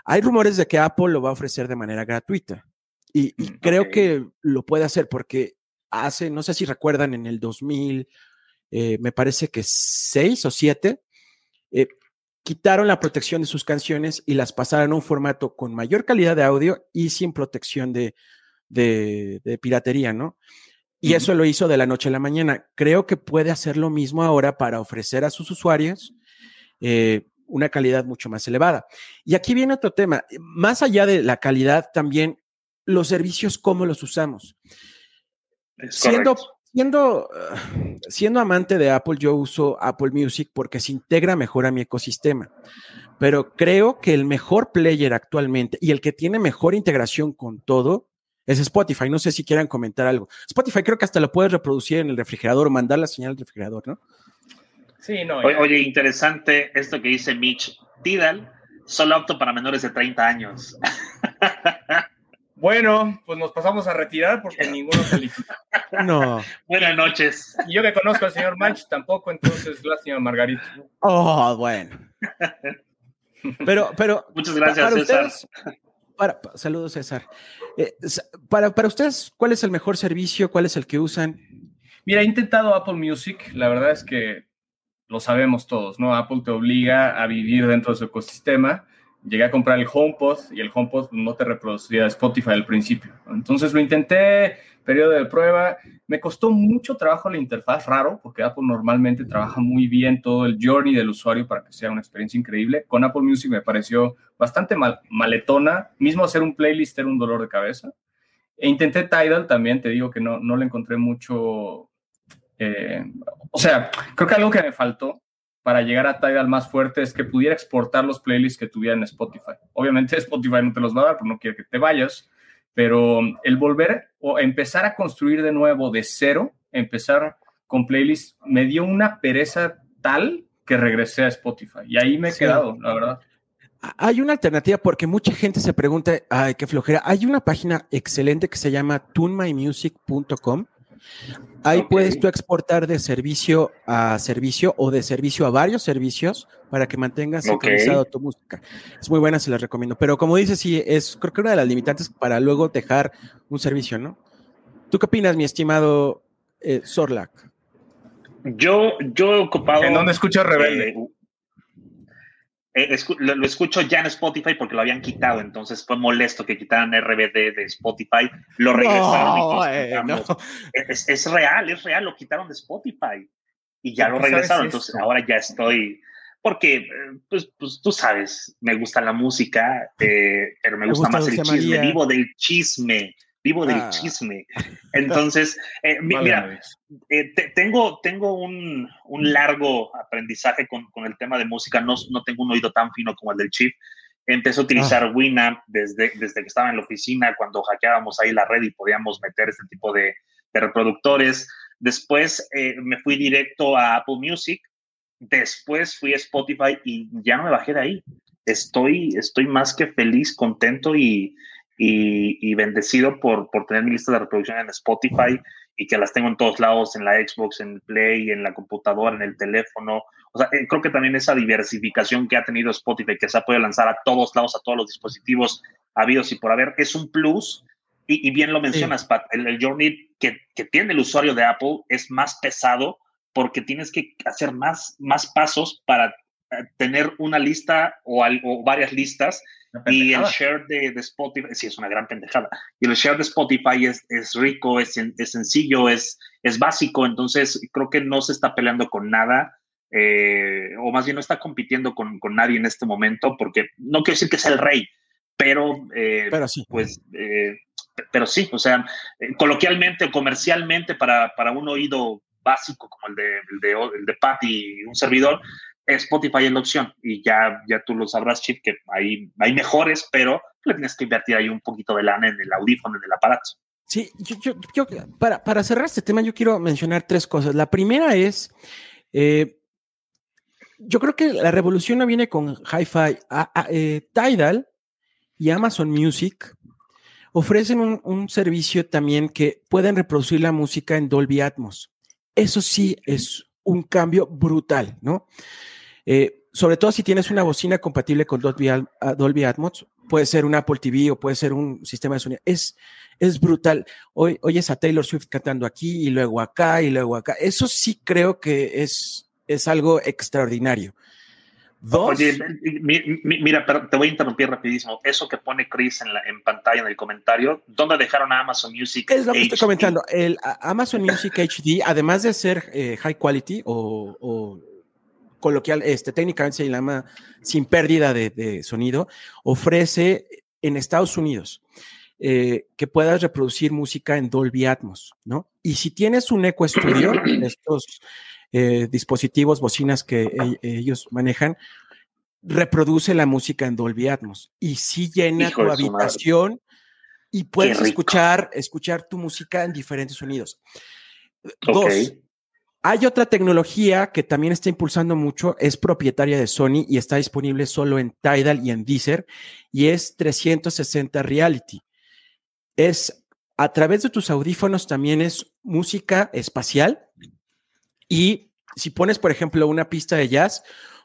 hay rumores de que Apple lo va a ofrecer de manera gratuita. Y, y Mm, creo que lo puede hacer porque hace, no sé si recuerdan, en el 2000, eh, me parece que seis o siete, eh, quitaron la protección de sus canciones y las pasaron a un formato con mayor calidad de audio y sin protección de, de, piratería, ¿no? Y eso lo hizo de la noche a la mañana. Creo que puede hacer lo mismo ahora para ofrecer a sus usuarios eh, una calidad mucho más elevada. Y aquí viene otro tema. Más allá de la calidad, también los servicios, cómo los usamos. siendo, siendo, siendo amante de Apple, yo uso Apple Music porque se integra mejor a mi ecosistema. Pero creo que el mejor player actualmente y el que tiene mejor integración con todo es Spotify. No sé si quieran comentar algo. Spotify creo que hasta lo puedes reproducir en el refrigerador o mandar la señal al refrigerador, ¿no? Sí, no. Oye, interesante esto que dice Mitch. Tidal solo apto para menores de 30 años. Bueno, pues nos pasamos a retirar porque ninguno felicita. No. Buenas noches. Y yo que conozco al señor Manch tampoco, entonces lástima Margarita. Oh, bueno. Pero, pero. Muchas gracias, César. para, saludos, César. Eh, para, para ustedes, ¿cuál es el mejor servicio? ¿Cuál es el que usan? Mira, he intentado Apple Music. La verdad es que lo sabemos todos, ¿no? Apple te obliga a vivir dentro de su ecosistema. Llegué a comprar el HomePod y el HomePod no te reproducía Spotify al principio. Entonces lo intenté, periodo de prueba. Me costó mucho trabajo la interfaz, raro, porque Apple normalmente trabaja muy bien todo el journey del usuario para que sea una experiencia increíble. Con Apple Music me pareció bastante mal, maletona. Mismo hacer un playlist era un dolor de cabeza. E intenté Tidal también, te digo que no, no le encontré mucho eh, o sea, creo que algo que me faltó para llegar a Tidal más fuerte es que pudiera exportar los playlists que tuviera en Spotify. Obviamente Spotify no te los va a dar porque no quiere que te vayas, pero el volver o empezar a construir de nuevo de cero, empezar con playlists, me dio una pereza tal que regresé a Spotify. Y ahí me he quedado, la verdad. Hay una alternativa porque mucha gente se pregunta, ay, qué flojera. Hay una página excelente que se llama tunmymusic.com Ahí puedes tú exportar de servicio a servicio o de servicio a varios servicios para que mantengas sincronizado tu música. Es muy buena, se la recomiendo. Pero como dices, sí, es creo que una de las limitantes para luego dejar un servicio, ¿no? ¿Tú qué opinas, mi estimado eh, Sorlac? Yo, yo he ocupado. ¿En dónde escuchas Rebelde? Eh, eh, lo, escucho ya en Spotify porque lo habían quitado, entonces fue molesto que quitaran RBD de Spotify, lo regresaron. es, real, es real, lo quitaron de Spotify y ya lo regresaron, entonces ahora ya estoy, porque eh, pues, pues, tú sabes, me gusta la música, eh, pero me, gusta, más el chisme, vivo del chisme vivo del ah. chisme. Entonces, eh, mira, eh, tengo, tengo un, un, largo aprendizaje con, con, el tema de música, no, no tengo un oído tan fino como el del Chief. Empecé a utilizar ah. Winamp desde, desde que estaba en la oficina, cuando hackeábamos ahí la red y podíamos meter este tipo de, de reproductores. Después eh, me fui directo a Apple Music, después fui a Spotify y ya no me bajé de ahí. Estoy, estoy más que feliz, contento y, y, bendecido por, por tener mi lista de reproducción en Spotify y que las tengo en todos lados, en la Xbox, en el Play, en la computadora, en el teléfono. O sea, eh, creo que también esa diversificación que ha tenido Spotify, que se ha podido lanzar a todos lados, a todos los dispositivos habidos y por haber, es un plus. Y, bien lo mencionas, Pat, el, journey que, que, tiene el usuario de Apple es más pesado porque tienes que hacer más, más pasos para tener una lista o, o varias listas y el share de, de, Spotify, sí, es una gran pendejada. Y el share de Spotify es, es rico, es, es, sencillo, es, es básico, entonces creo que no se está peleando con nada, eh, o más bien no está compitiendo con, con, nadie en este momento, porque no quiero decir que sea el rey, pero, eh, pero sí. pues, eh, pero sí, o sea, coloquialmente, comercialmente, para, para un oído básico como el de, el de, el de Pat y un servidor, Spotify es la opción y ya, ya tú lo sabrás, Chip, que hay, hay mejores, pero le tienes que invertir ahí un poquito de lana en el audífono, en el aparato. Sí, yo, para, para, cerrar este tema, yo quiero mencionar tres cosas. La primera es, eh, yo creo que la revolución no viene con Hi-Fi. Eh, Tidal y Amazon Music ofrecen un, un, servicio también que pueden reproducir la música en Dolby Atmos. Eso sí es un cambio brutal, ¿no? Eh, sobre todo si tienes una bocina compatible con Dolby, Dolby, Atmos, puede ser un Apple TV o puede ser un sistema de sonido. Es, es brutal. Hoy oyes a Taylor Swift cantando aquí y luego acá y luego acá. Eso sí creo que es, es algo extraordinario. Dos, Oye, mira, pero te voy a interrumpir rapidísimo. Eso que pone Chris en, la, en pantalla, en el comentario, ¿dónde dejaron a Amazon Music? Es lo que estoy comentando. El Amazon Music HD, además de ser eh, high quality o, coloquial, este, técnicamente se llama sin pérdida de, sonido, ofrece en Estados Unidos eh, que puedas reproducir música en Dolby Atmos, ¿no? Y si tienes un Eco Studio, estos eh, dispositivos, bocinas que e, ellos manejan, reproduce la música en Dolby Atmos y si llena tu habitación y puedes escuchar, escuchar tu música en diferentes sonidos. Dos, hay otra tecnología que también está impulsando mucho, es propietaria de Sony y está disponible solo en Tidal y en Deezer y es 360 Reality. Es a través de tus audífonos también es música espacial y si pones, por ejemplo, una pista de jazz,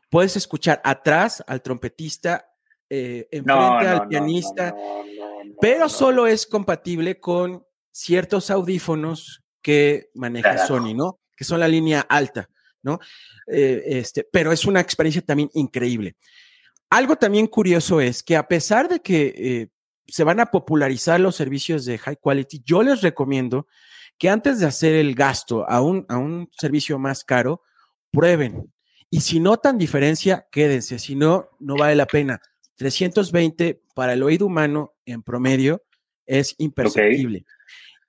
puedes escuchar atrás al trompetista, eh, enfrente al pianista, pero solo es compatible con ciertos audífonos que maneja Sony, ¿no? Que son la línea alta, ¿no? Eh, este, pero es una experiencia también increíble. Algo también curioso es que a pesar de que eh, se van a popularizar los servicios de high quality, yo les recomiendo que antes de hacer el gasto a un, a un servicio más caro, prueben. Y si notan diferencia, quédense. Si no, no vale la pena. 320 para el oído humano en promedio es imperceptible.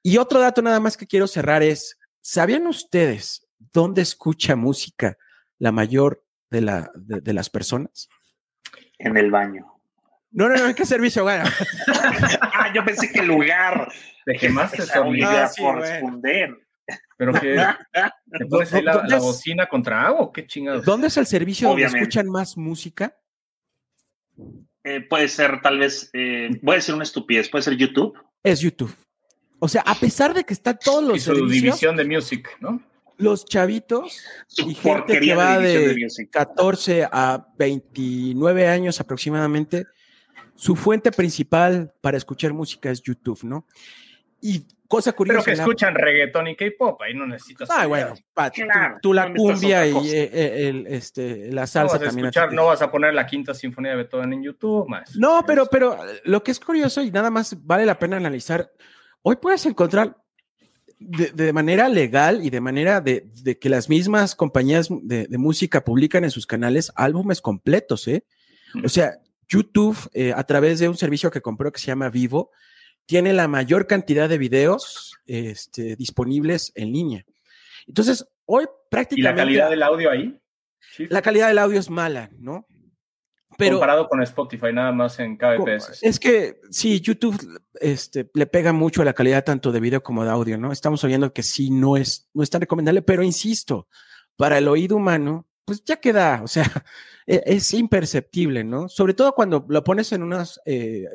Y otro dato nada más que quiero cerrar es, ¿sabían ustedes dónde escucha música la mayor de, la, de, las personas? En el baño. No, no, no, ¿qué servicio gana? ah, yo pensé que el lugar. ¿De qué más te ah, por responder. Pero que te puedes ir la, la, bocina contra agua, qué chingados. ¿Dónde es el servicio donde escuchan más música? Eh, puede ser, tal vez, eh, voy a decir una estupidez, puede ser YouTube. Es YouTube. O sea, a pesar de que están todos los y su división de music, ¿no? Los chavitos y gente que va de, de 14 a 29 años aproximadamente, su fuente principal para escuchar música es YouTube, ¿no? Y cosa curiosa. Pero que escuchan reggaetón y K-pop, ahí no necesitas. Ah, bueno, tú, la cumbia y eh, eh, el, este, la salsa no también. Escuchar, no vas a poner la quinta sinfonía de Beethoven en YouTube más. No, pero, pero lo que es curioso y nada más vale la pena analizar, hoy puedes encontrar de, manera legal y de manera de, que las mismas compañías de, música publican en sus canales álbumes completos, ¿eh? O sea, YouTube, eh, a través de un servicio que compró que se llama Vivo, tiene la mayor cantidad de videos este, disponibles en línea. Entonces, hoy prácticamente... ¿Y la calidad del audio ahí? La calidad del audio es mala, ¿no? Pero, Comparado con Spotify, nada más en kbps. Es que sí, YouTube este, le pega mucho a la calidad tanto de video como de audio, ¿no? Estamos oyendo que sí no es, no es tan recomendable, pero insisto, para el oído humano, pues ya queda, o sea, e, es imperceptible, ¿no? Sobre todo cuando lo pones en unas eh,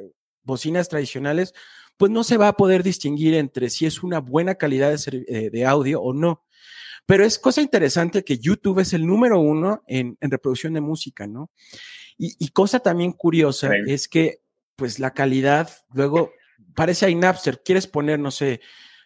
bocinas tradicionales, pues no se va a poder distinguir entre si es una buena calidad de, eh, audio o no. Pero es cosa interesante que YouTube es el número uno en, reproducción de música, ¿no? Y, cosa también curiosa es que, pues la calidad, luego parece a Napster, quieres poner, no sé,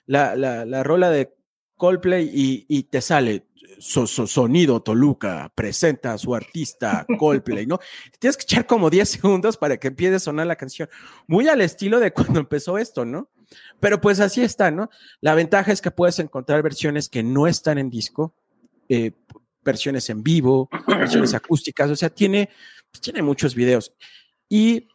la, la, rola de Coldplay y, y te sale Sonido Toluca presenta a su artista Coldplay, ¿no? Tienes que echar como 10 segundos para que empiece a sonar la canción. Muy al estilo de cuando empezó esto, ¿no? Pero pues así está, ¿no? La ventaja es que puedes encontrar versiones que no están en disco, eh, versiones en vivo, versiones acústicas, o sea, tiene, pues, tiene muchos videos. Y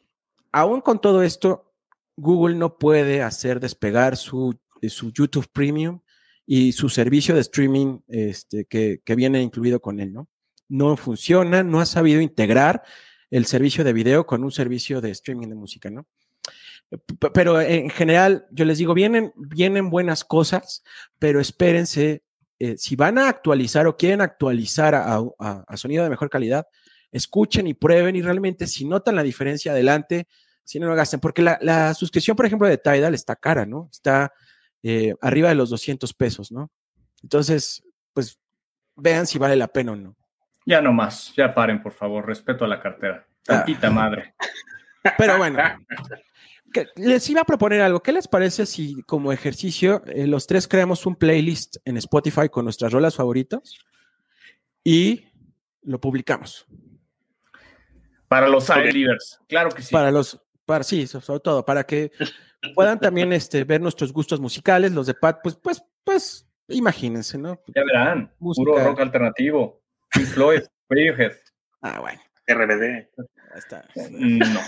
aún con todo esto, Google no puede hacer despegar su, su YouTube Premium y su servicio de streaming este, que, viene incluido con él, ¿no? No funciona, no ha sabido integrar el servicio de video con un servicio de streaming de música, ¿no? Pero en general, yo les digo, vienen, vienen buenas cosas, pero espérense, eh, si van a actualizar o quieren actualizar a, sonido de mejor calidad, escuchen y prueben y realmente si notan la diferencia, adelante, si no lo gasten, porque la, la suscripción, por ejemplo, de Tidal está cara, ¿no? Está eh, arriba de los 200 pesos, ¿no? Entonces, pues vean si vale la pena o no. Ya no más, ya paren, por favor, respeto a la cartera. Tantita ah. madre. Pero bueno, les iba a proponer algo. ¿Qué les parece si como ejercicio eh, los tres creamos un playlist en Spotify con nuestras rolas favoritas y lo publicamos? Para los leaders, claro que sí. Para los, para sí, sobre todo, para que puedan también este, ver nuestros gustos musicales, los de Pat, pues, pues, pues, imagínense, ¿no? Ya verán, puro rock alternativo, Pink Floyd, Radiohead. Ah, bueno. RBD. Ahí está. No.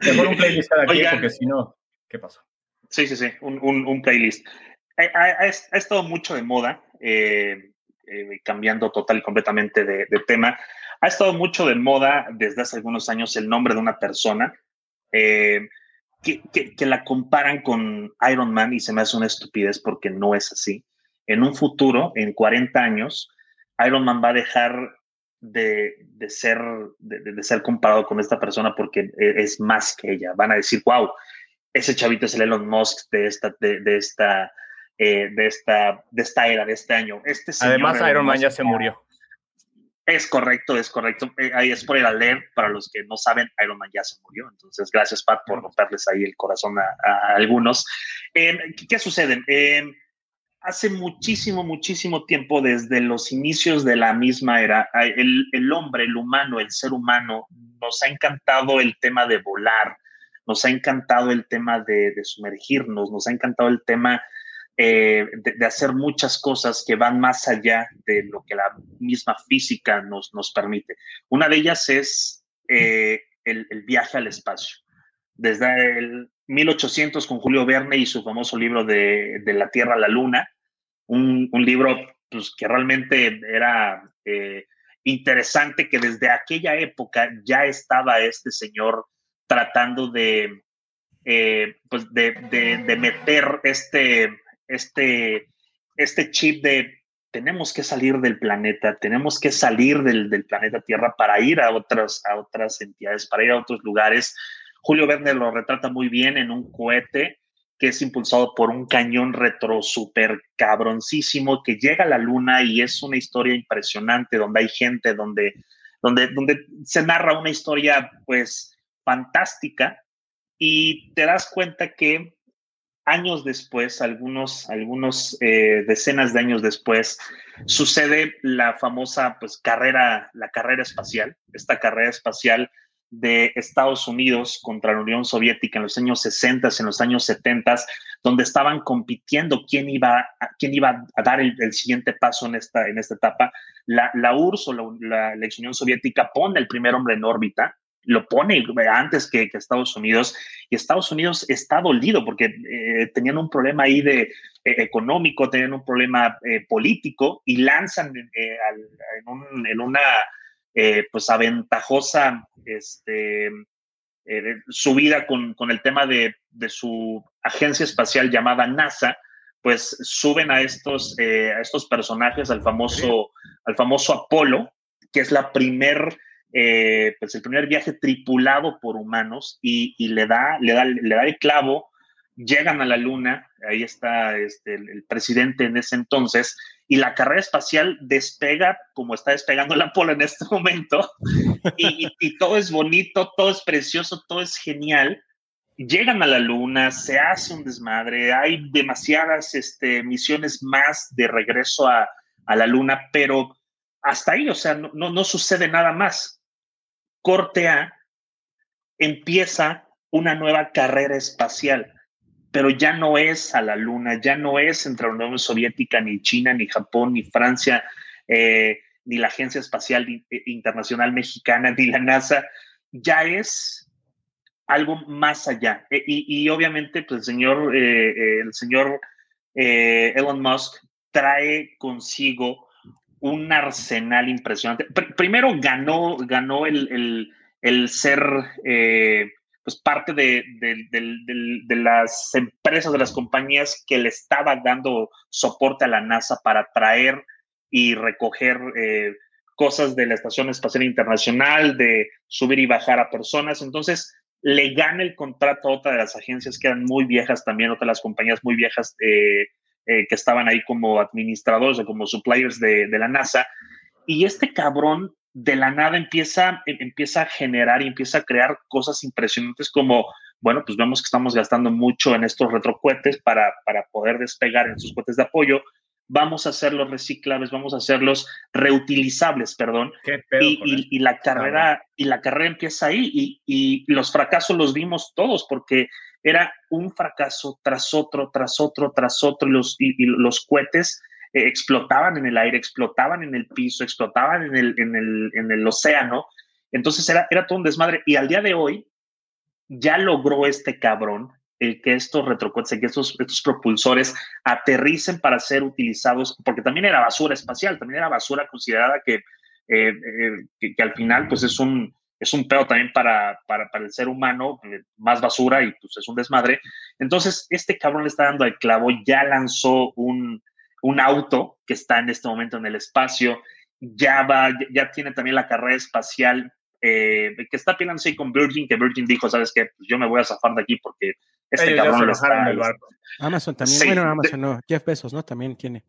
Mejor un playlist cada quien, porque si no, ¿qué pasó? Sí, sí, sí, un, un, un playlist. Ha, ha, ha, estado mucho de moda, eh, eh, cambiando total y completamente de, de, tema. Ha estado mucho de moda desde hace algunos años el nombre de una persona eh, que, que, que, la comparan con Iron Man y se me hace una estupidez porque no es así. En un futuro, en 40 años, Iron Man va a dejar de, de ser, de, de, ser comparado con esta persona porque es más que ella. Van a decir, wow, ese chavito es el Elon Musk de esta, de, de esta, eh, de esta, de esta era, de este año. Este Además, Elon Iron Man ya se murió. Es correcto, es correcto. Eh, ahí es por el leer, para los que no saben, Iron Man ya se murió. Entonces, gracias, Pat, por romperles ahí el corazón a, a algunos. Eh, ¿qué, ¿qué, sucede? Eh, hace muchísimo, muchísimo tiempo, desde los inicios de la misma era, el, el, hombre, el humano, el ser humano, nos ha encantado el tema de volar, nos ha encantado el tema de, de sumergirnos, nos ha encantado el tema eh, de, hacer muchas cosas que van más allá de lo que la misma física nos, nos permite. Una de ellas es eh, el, viaje al espacio. Desde el 1800 con Julio Verne y su famoso libro de, de La Tierra a la Luna, un, un libro pues, que realmente era eh, interesante, que desde aquella época ya estaba este señor tratando de, pues de, de, meter este, este, este chip de tenemos que salir del planeta, tenemos que salir del, del planeta Tierra para ir a otras, a otras entidades, para ir a otros lugares. Julio Verne lo retrata muy bien en un cohete que es impulsado por un cañón retro super cabroncísimo que llega a la luna y es una historia impresionante donde hay gente, donde, donde, donde se narra una historia pues fantástica y te das cuenta que años después, algunos, algunos eh, decenas de años después, sucede la famosa pues carrera, la carrera espacial, esta carrera espacial de Estados Unidos contra la Unión Soviética en los años 60, en los años 70, donde estaban compitiendo quién iba, a, quién iba a dar el, siguiente paso en esta, en esta etapa. La, la URSS o la, la, Unión Soviética pone el primer hombre en órbita, lo pone antes que, que, Estados Unidos, y Estados Unidos está dolido porque eh, tenían un problema ahí de, eh, económico, tenían un problema eh, político y lanzan eh, en, un, una eh, pues aventajosa este, eh, subida con, con, el tema de, de, su agencia espacial llamada NASA, pues suben a estos, eh, a estos personajes al famoso, al famoso Apolo, que es la primer, eh, pues el primer viaje tripulado por humanos y, y, le, da, le, da, le da el clavo, llegan a la luna, ahí está este, el, el presidente en ese entonces, y la carrera espacial despega como está despegando la Apolo en este momento y, y, y, todo es bonito, todo es precioso, todo es genial. Llegan a la luna, se hace un desmadre, hay demasiadas este, misiones más de regreso a, a, la luna, pero hasta ahí, o sea, no, no, no sucede nada más. Corte A empieza una nueva carrera espacial pero ya no es a la Luna, ya no es entre la Unión Soviética, ni China, ni Japón, ni Francia, eh, ni la Agencia Espacial Internacional Mexicana, ni la NASA, ya es algo más allá. E, y, obviamente, pues el señor, eh, el señor eh, Elon Musk trae consigo un arsenal impresionante. Pr primero ganó, ganó el, el, ser eh, pues parte de, de, las empresas, de las compañías que le estaban dando soporte a la NASA para traer y recoger eh, cosas de la Estación Espacial Internacional, de subir y bajar a personas. Entonces, le gana el contrato a otra de las agencias que eran muy viejas también, otra de las compañías muy viejas eh, eh, que estaban ahí como administradores o como suppliers de, de la NASA. y este cabrón de la nada empieza, em, empieza a generar y empieza a crear cosas impresionantes como, bueno, pues vemos que estamos gastando mucho en estos retrocohetes para, para poder despegar en sus cohetes de apoyo, vamos a hacerlos reciclables, vamos a hacerlos reutilizables, perdón. Y, la carrera, y la carrera empieza ahí y, y, los fracasos los vimos todos porque era un fracaso tras otro, tras otro, tras otro, y los, los cohetes eh, explotaban en el aire, explotaban en el piso, explotaban en el, en el, en el océano. Entonces era, era todo un desmadre. Y al día de hoy ya logró este cabrón que estos retrocohetes, que estos, estos propulsores aterricen para ser utilizados, porque también era basura espacial, también era basura considerada que, eh, eh, que, al final pues es un, es un pedo también para, para, para el ser humano, eh, más basura y pues es un desmadre. Entonces, este cabrón le está dando al clavo, ya lanzó un, un auto que está en este momento en el espacio, ya va, ya tiene también la carrera espacial eh, que está peleándose con Virgin, que Virgin dijo, sabes qué, pues yo me voy a zafar de aquí porque este cabrón lo está... Amazon también, bueno, Amazon no, Jeff Bezos, ¿no? También tiene.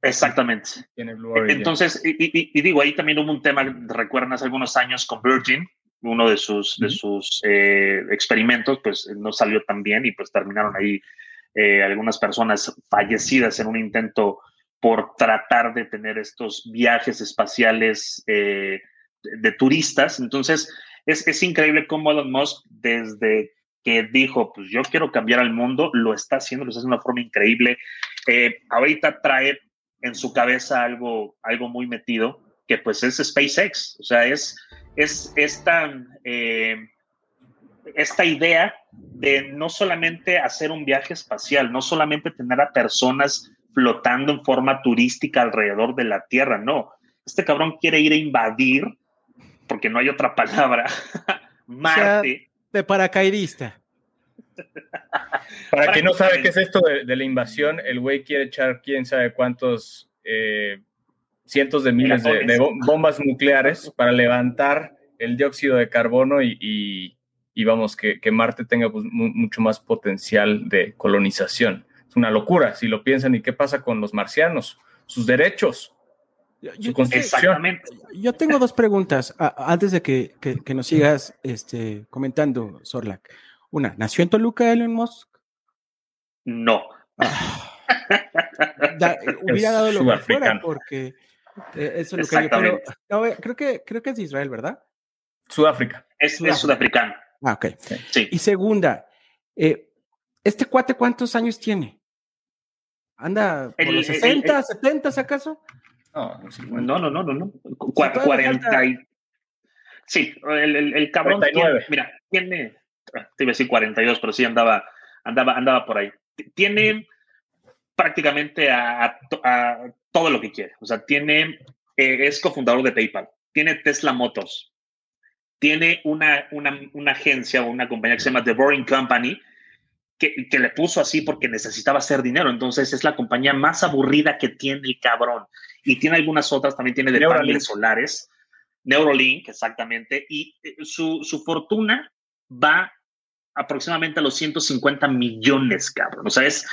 Exactamente. Entonces, y, digo, ahí también hubo un tema, recuerdan hace algunos años con Virgin, uno de sus, de sus eh, experimentos, pues no salió tan bien y pues terminaron ahí eh, algunas personas fallecidas en un intento por tratar de tener estos viajes espaciales eh, de, turistas. Entonces, es, es increíble cómo Elon Musk, desde que dijo, pues yo quiero cambiar al mundo, lo está haciendo, lo está haciendo de una forma increíble. ahorita trae en su cabeza algo, algo muy metido, que pues es SpaceX, o sea, es, es esta, eh, esta idea de no solamente hacer un viaje espacial, no solamente tener a personas flotando en forma turística alrededor de la Tierra, no. Este cabrón quiere ir a invadir, porque no hay otra palabra, Marte. de paracaidista. Para quien no sabe qué es esto de, la invasión, el güey quiere echar quién sabe cuántos eh, cientos de miles de, bombas nucleares para levantar el dióxido de carbono y, vamos, que, Marte tenga pues, mucho más potencial de colonización. Es una locura si lo piensan. ¿Y qué pasa con los marcianos? Sus derechos. Yo, Yo tengo dos preguntas antes de que, nos sigas este, comentando, Sorlac. Una, ¿nació en Toluca Elon Musk? No. Ah. hubiera dado lo que fuera porque eh, eso es lo que pero creo que creo que es de Israel, ¿verdad? Sudáfrica. Es, sudafricano. Ah, ok. Sí. Y segunda, eh, ¿este cuate cuántos años tiene? ¿Anda por los 60, 70 acaso? No, no, no, no, no. 40 y... Sí, el, el, el cabrón tiene, mira, tiene te iba a decir 42, pero sí andaba, andaba, andaba por ahí. Tiene prácticamente a, todo lo que quiere. O sea, tiene, eh, es cofundador de PayPal, tiene Tesla Motors, tiene una, una, una agencia o una compañía que se llama The Boring Company, que, que, le puso así porque necesitaba hacer dinero. Entonces es la compañía más aburrida que tiene el cabrón. Y tiene algunas otras, también tiene de paneles solares. Neurolink, exactamente. Y eh, su, su fortuna va aproximadamente a los 150 millones, cabrón. O sea, es,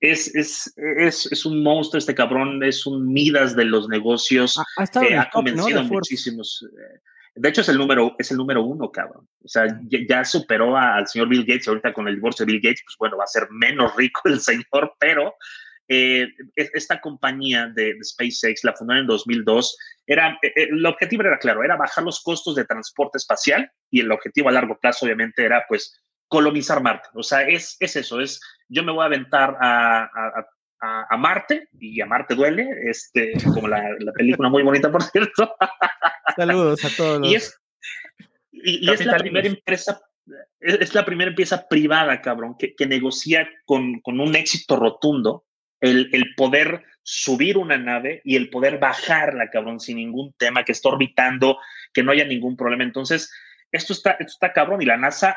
es, es, es, es un monstruo este cabrón, es un Midas de los negocios. Ha, ha, convencido a muchísimos. Eh, de hecho, es el número, es el número uno, cabrón. O sea, ya, superó al señor Bill Gates. Ahorita con el divorcio de Bill Gates, pues bueno, va a ser menos rico el señor, pero eh, esta compañía de, SpaceX la fundaron en 2002. Era, eh, el objetivo era claro, era bajar los costos de transporte espacial y el objetivo a largo plazo, obviamente, era pues colonizar Marte. O sea, es, es eso, es yo me voy a aventar a, a, a, Marte y a Marte duele, este, como la, la película muy bonita, por cierto. Saludos a todos. Los... Y es, y, es la primera empresa, es, la primera empresa privada, cabrón, que, que negocia con, con, un éxito rotundo el, el, poder subir una nave y el poder bajarla, cabrón, sin ningún tema, que esté orbitando, que no haya ningún problema. Entonces, esto está, esto está cabrón y la NASA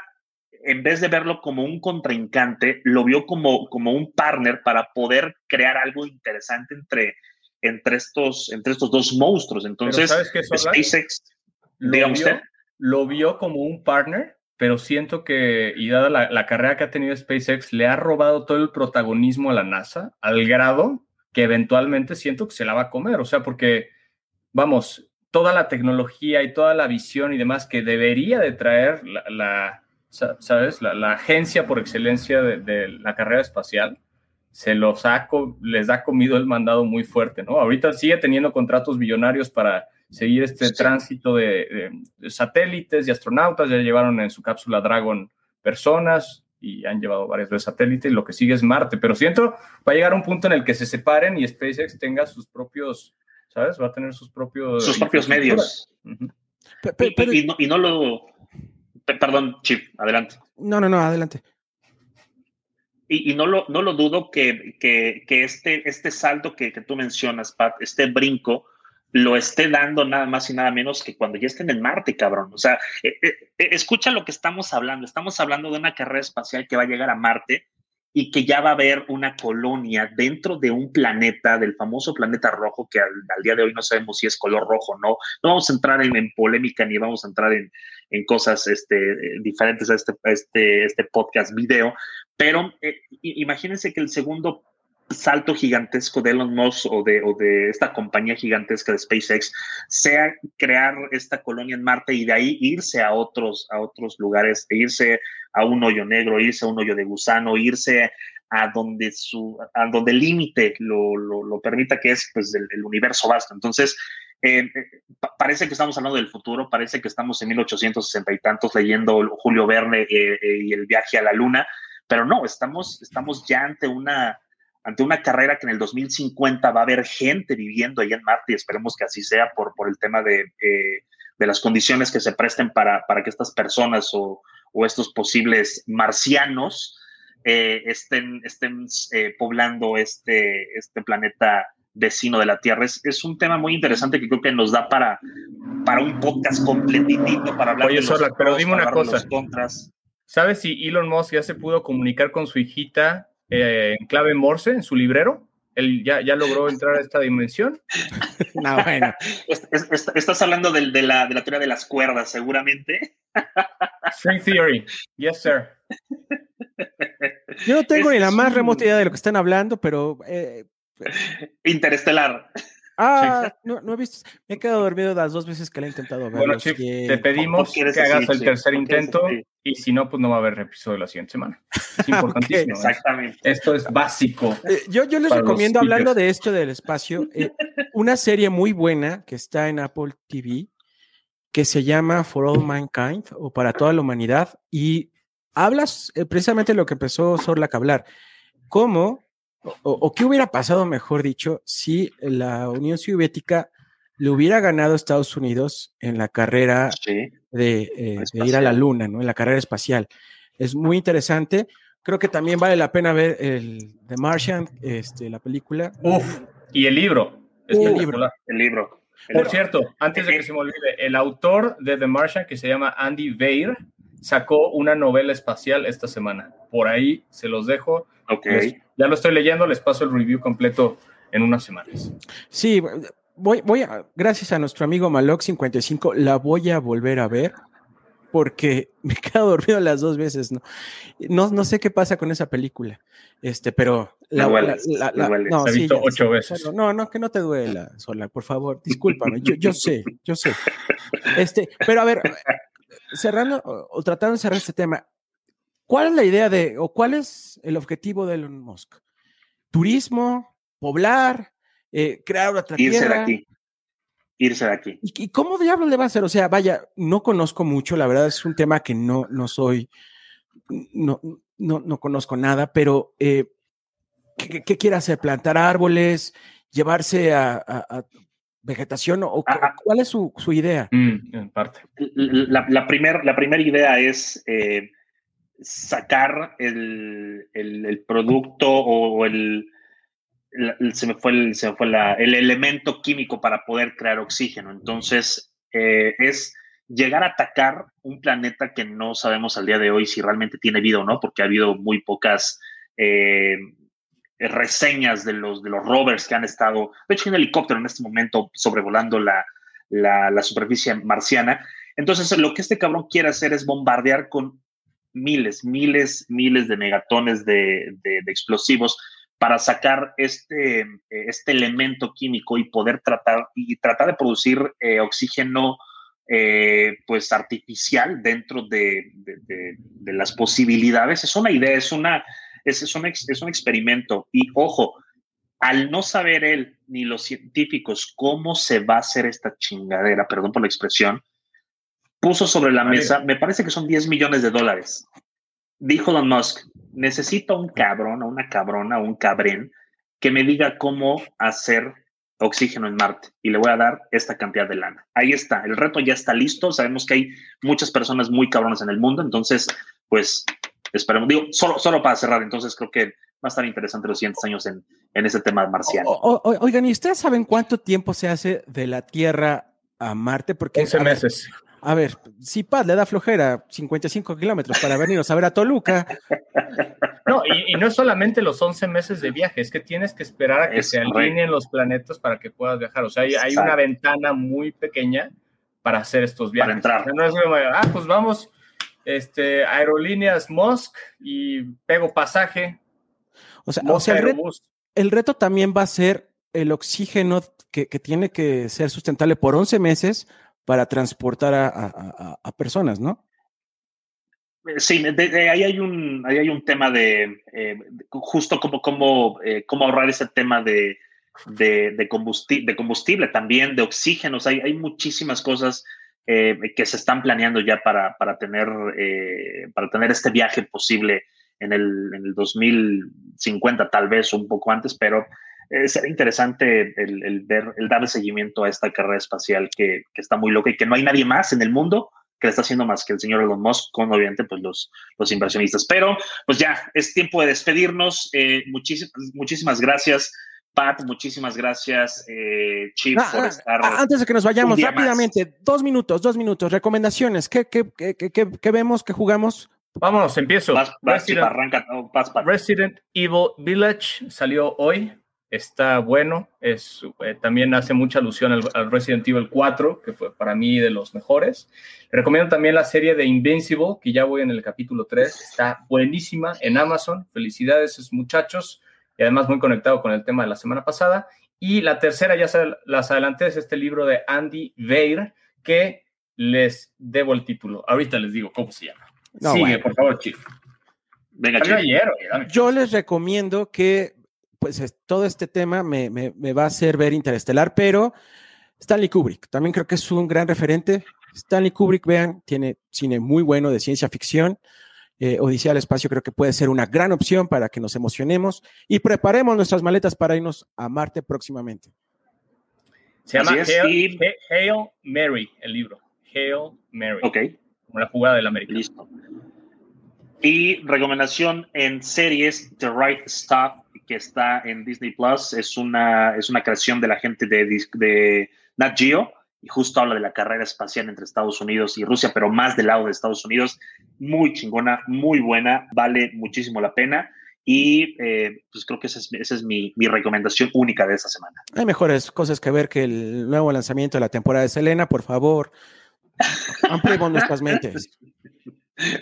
en vez de verlo como un contrincante, lo vio como, como un partner para poder crear algo interesante entre, entre, estos, entre estos dos monstruos. Entonces, ¿sabes qué, SpaceX, lo vio, lo vio como un partner, pero siento que, y dada la, la, carrera que ha tenido SpaceX, le ha robado todo el protagonismo a la NASA, al grado que eventualmente siento que se la va a comer. O sea, porque vamos, toda la tecnología y toda la visión y demás que debería de traer la, ¿sabes? La, agencia por excelencia de, la carrera espacial, se los ha, les ha comido el mandado muy fuerte, ¿no? Ahorita sigue teniendo contratos billonarios para seguir este tránsito de, satélites y astronautas, ya llevaron en su cápsula Dragon personas y han llevado varios de satélites, y lo que sigue es Marte, pero siento va a llegar un punto en el que se separen y SpaceX tenga sus propios, ¿sabes? Va a tener sus propios... Sus propios medios. y, no, lo... Perdón, Chip, adelante. No, no, no, adelante. Y, no, lo, no lo dudo que, que, que este, este salto que, que, tú mencionas, Pat, este brinco, lo esté dando nada más y nada menos que cuando ya estén en Marte, cabrón. O sea, eh, eh, eh, escucha lo que estamos hablando. Estamos hablando de una carrera espacial que va a llegar a Marte y que ya va a haber una colonia dentro de un planeta, del famoso planeta rojo, que al, día de hoy no sabemos si es color rojo o no. No vamos a entrar en, polémica ni vamos a entrar en, cosas este, diferentes a este, este, este podcast video, pero imagínense que el segundo salto gigantesco de Elon Musk o de, o de esta compañía gigantesca de SpaceX sea crear esta colonia en Marte y de ahí irse a otros, a otros lugares, e irse a un hoyo negro, irse a un hoyo de gusano, irse a donde su, a donde el límite lo, lo, permita, que es pues el, universo vasto. Entonces, eh, eh, parece que estamos hablando del futuro, parece que estamos en 1860 y tantos leyendo Julio Verne eh, y el viaje a la luna, pero no, estamos, estamos ya ante una ante una carrera que en el 2050 va a haber gente viviendo ahí en Marte y esperemos que así sea por, por el tema de, eh, de las condiciones que se presten para, para que estas personas o, o estos posibles marcianos eh, estén, estén eh, poblando este, este planeta vecino de la Tierra. Es, es, un tema muy interesante que creo que nos da para, para un podcast completito para hablar de los pero dime una cosa. contras. ¿Sabes si Elon Musk ya se pudo comunicar con su hijita eh, en clave Morse en su librero. Él ya, ya logró entrar a esta dimensión. no, bueno. estás hablando de, la, de la teoría de las cuerdas, seguramente. String theory. Yes, sir. Yo no tengo ni la más remota idea de lo que están hablando, pero. Eh, Interestelar. Ah, no, no he visto. Me he quedado dormido las dos veces que le he intentado ver. Bueno, Chip, te pedimos que hagas el tercer intento y si no, pues no va a haber episodio la siguiente semana. Es importantísimo. ¿eh? Exactamente. Esto es básico. Eh, yo, yo les recomiendo, hablando de esto del espacio, eh, una serie muy buena que está en Apple TV que se llama For All Mankind o Para Toda la Humanidad y hablas precisamente de lo que empezó Sorlak a hablar. Cómo o, qué hubiera pasado, mejor dicho, si la Unión Soviética le hubiera ganado a Estados Unidos en la carrera eh, de, ir a la Luna, ¿no? En la carrera espacial. Es muy interesante. Creo que también vale la pena ver el The Martian, este, la película. Uf, y el libro. el libro. El libro. Por cierto, antes de que se me olvide, el autor de The Martian, que se llama Andy Weir, sacó una novela espacial esta semana. Por ahí se los dejo. Ok. ya lo estoy leyendo, les paso el review completo en unas semanas. Sí, voy, voy a, gracias a nuestro amigo Maloc55, la voy a volver a ver porque me he quedado dormido las dos veces, ¿no? No, no sé qué pasa con esa película, este, pero la, no, visto ocho veces. No, no, que no te duela, Sola, por favor, discúlpame, yo, yo sé, yo sé. Este, pero a ver, cerrando o, tratando de cerrar este tema, ¿cuál es la idea de, o cuál es el objetivo de Elon Musk? ¿Turismo? ¿Poblar? Eh, ¿Crear otra Irse tierra? de aquí. Irse de aquí. ¿Y, cómo diablos le va a hacer? O sea, vaya, no conozco mucho, la verdad es un tema que no, no soy, no, no, no conozco nada, pero eh, ¿qué, quiere hacer? ¿Plantar árboles? ¿Llevarse a vegetación o cuál es su, idea? Mm, en parte. La, la primera la primer idea es eh, sacar el, producto o el, se me fue, el, se fue el elemento químico para poder crear oxígeno. Entonces, eh, es llegar a atacar un planeta que no sabemos al día de hoy si realmente tiene vida o no, porque ha habido muy pocas eh, reseñas de los, de los rovers que han estado, de hecho, un helicóptero en este momento sobrevolando la, la, superficie marciana. Entonces, lo que este cabrón quiere hacer es bombardear con miles, miles, miles de megatones de, de, explosivos para sacar este, eh, este elemento químico y poder tratar y tratar de producir eh, oxígeno eh, pues artificial dentro de, las posibilidades. Es una idea, es, una, es, es, un, es un experimento. Y ojo, al no saber él ni los científicos cómo se va a hacer esta chingadera, perdón por la expresión, puso sobre la mesa, me parece que son 10 millones de dólares. Dijo Elon Musk, necesito un cabrón o una cabrona o un cabrén que me diga cómo hacer oxígeno en Marte y le voy a dar esta cantidad de lana. Ahí está, el reto ya está listo, sabemos que hay muchas personas muy cabronas en el mundo, entonces, pues, esperemos, digo, solo, solo para cerrar, entonces creo que va a estar interesante los siguientes años en, en ese tema marciano. oigan, ¿y ustedes saben cuánto tiempo se hace de la Tierra a Marte? Porque 11 meses. A ver, si Paz le da flojera 55 kilómetros para venirnos a ver a Toluca. No, y, no es solamente los 11 meses de viaje, es que tienes que esperar a que se alineen los planetas para que puedas viajar. O sea, hay, una ventana muy pequeña para hacer estos viajes. Para entrar. no es ah, pues vamos, este, aerolíneas Musk y pego pasaje. O sea, o sea el, reto, también va a ser el oxígeno que, que tiene que ser sustentable por 11 meses para transportar a, personas, ¿no? Sí, ahí, hay un, ahí hay un tema de eh, justo como, como, eh, cómo ahorrar ese tema de, de, combustible, de combustible, también de oxígenos. Hay, hay muchísimas cosas eh, que se están planeando ya para, para, tener, para tener este viaje posible en el, en el 2050, tal vez un poco antes, pero eh, será interesante el, ver, el darle seguimiento a esta carrera espacial que, está muy loca y que no hay nadie más en el mundo que le está haciendo más que el señor Elon Musk, con obviamente pues los, los inversionistas. Pero pues ya, es tiempo de despedirnos. Eh, muchísimas, muchísimas gracias. Pat, muchísimas gracias, eh, Chief, ah, por ah, estar. Ah, antes de que nos vayamos, rápidamente, dos minutos, dos minutos, recomendaciones. ¿Qué, qué, qué, qué, vemos, qué jugamos? Vámonos, empiezo. Resident, arranca, Resident Evil Village salió hoy está bueno. Es, eh, también hace mucha alusión al, Resident Evil 4, que fue para mí de los mejores. recomiendo también la serie de Invincible, que ya voy en el capítulo 3. Está buenísima en Amazon. Felicidades, muchachos. Y además muy conectado con el tema de la semana pasada. Y la tercera, ya se las adelanté, es este libro de Andy Weir, que les debo el título. Ahorita les digo cómo se llama. Sigue, por favor, Chief. Venga, Chief. Yo les recomiendo que pues todo este tema me, va a hacer ver Interestelar, pero Stanley Kubrick, también creo que es un gran referente. Stanley Kubrick, vean, tiene cine muy bueno de ciencia ficción. Eh, Odisea al espacio creo que puede ser una gran opción para que nos emocionemos y preparemos nuestras maletas para irnos a Marte próximamente. Se llama Hail, Mary, el libro. Hail Mary. Ok. Como la jugada del América. Listo. Y recomendación en series, The Right Stuff, que está en Disney Plus. Es una, es una creación de la gente de, de Nat Geo y justo habla de la carrera espacial entre Estados Unidos y Rusia, pero más del lado de Estados Unidos. Muy chingona, muy buena, vale muchísimo la pena. Y eh, pues creo que esa es, mi, mi, recomendación única de esta semana. Hay mejores cosas que ver que el nuevo lanzamiento de la temporada de Selena, por favor. Ampliemos nuestras mentes.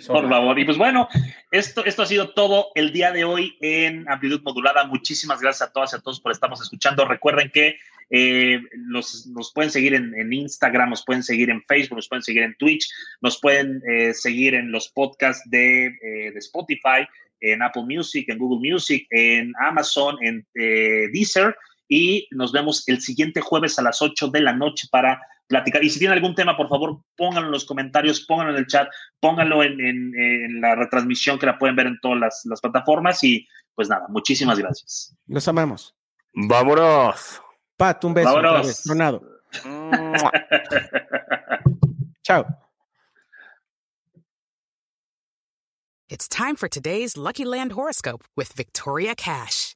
Por favor. Y pues bueno, esto, esto ha sido todo el día de hoy en Amplitud Modulada. Muchísimas gracias a todas y a todos por estarnos escuchando. Recuerden que eh, nos pueden seguir en, Instagram, nos pueden seguir en Facebook, nos pueden seguir en Twitch, nos pueden eh, seguir en los podcasts de, eh, de, Spotify, en Apple Music, en Google Music, en Amazon, en Deezer. Y nos vemos el siguiente jueves a las 8 de la noche para platicar. Y si tienen algún tema, por favor, pónganlo en los comentarios, pónganlo en el chat, pónganlo en, la retransmisión que la pueden ver en todas las, plataformas. Y pues nada, muchísimas gracias. Los amamos. Vámonos. Pat, un beso. Vámonos. Chao. It's time for today's Lucky Land horoscope with Victoria Cash.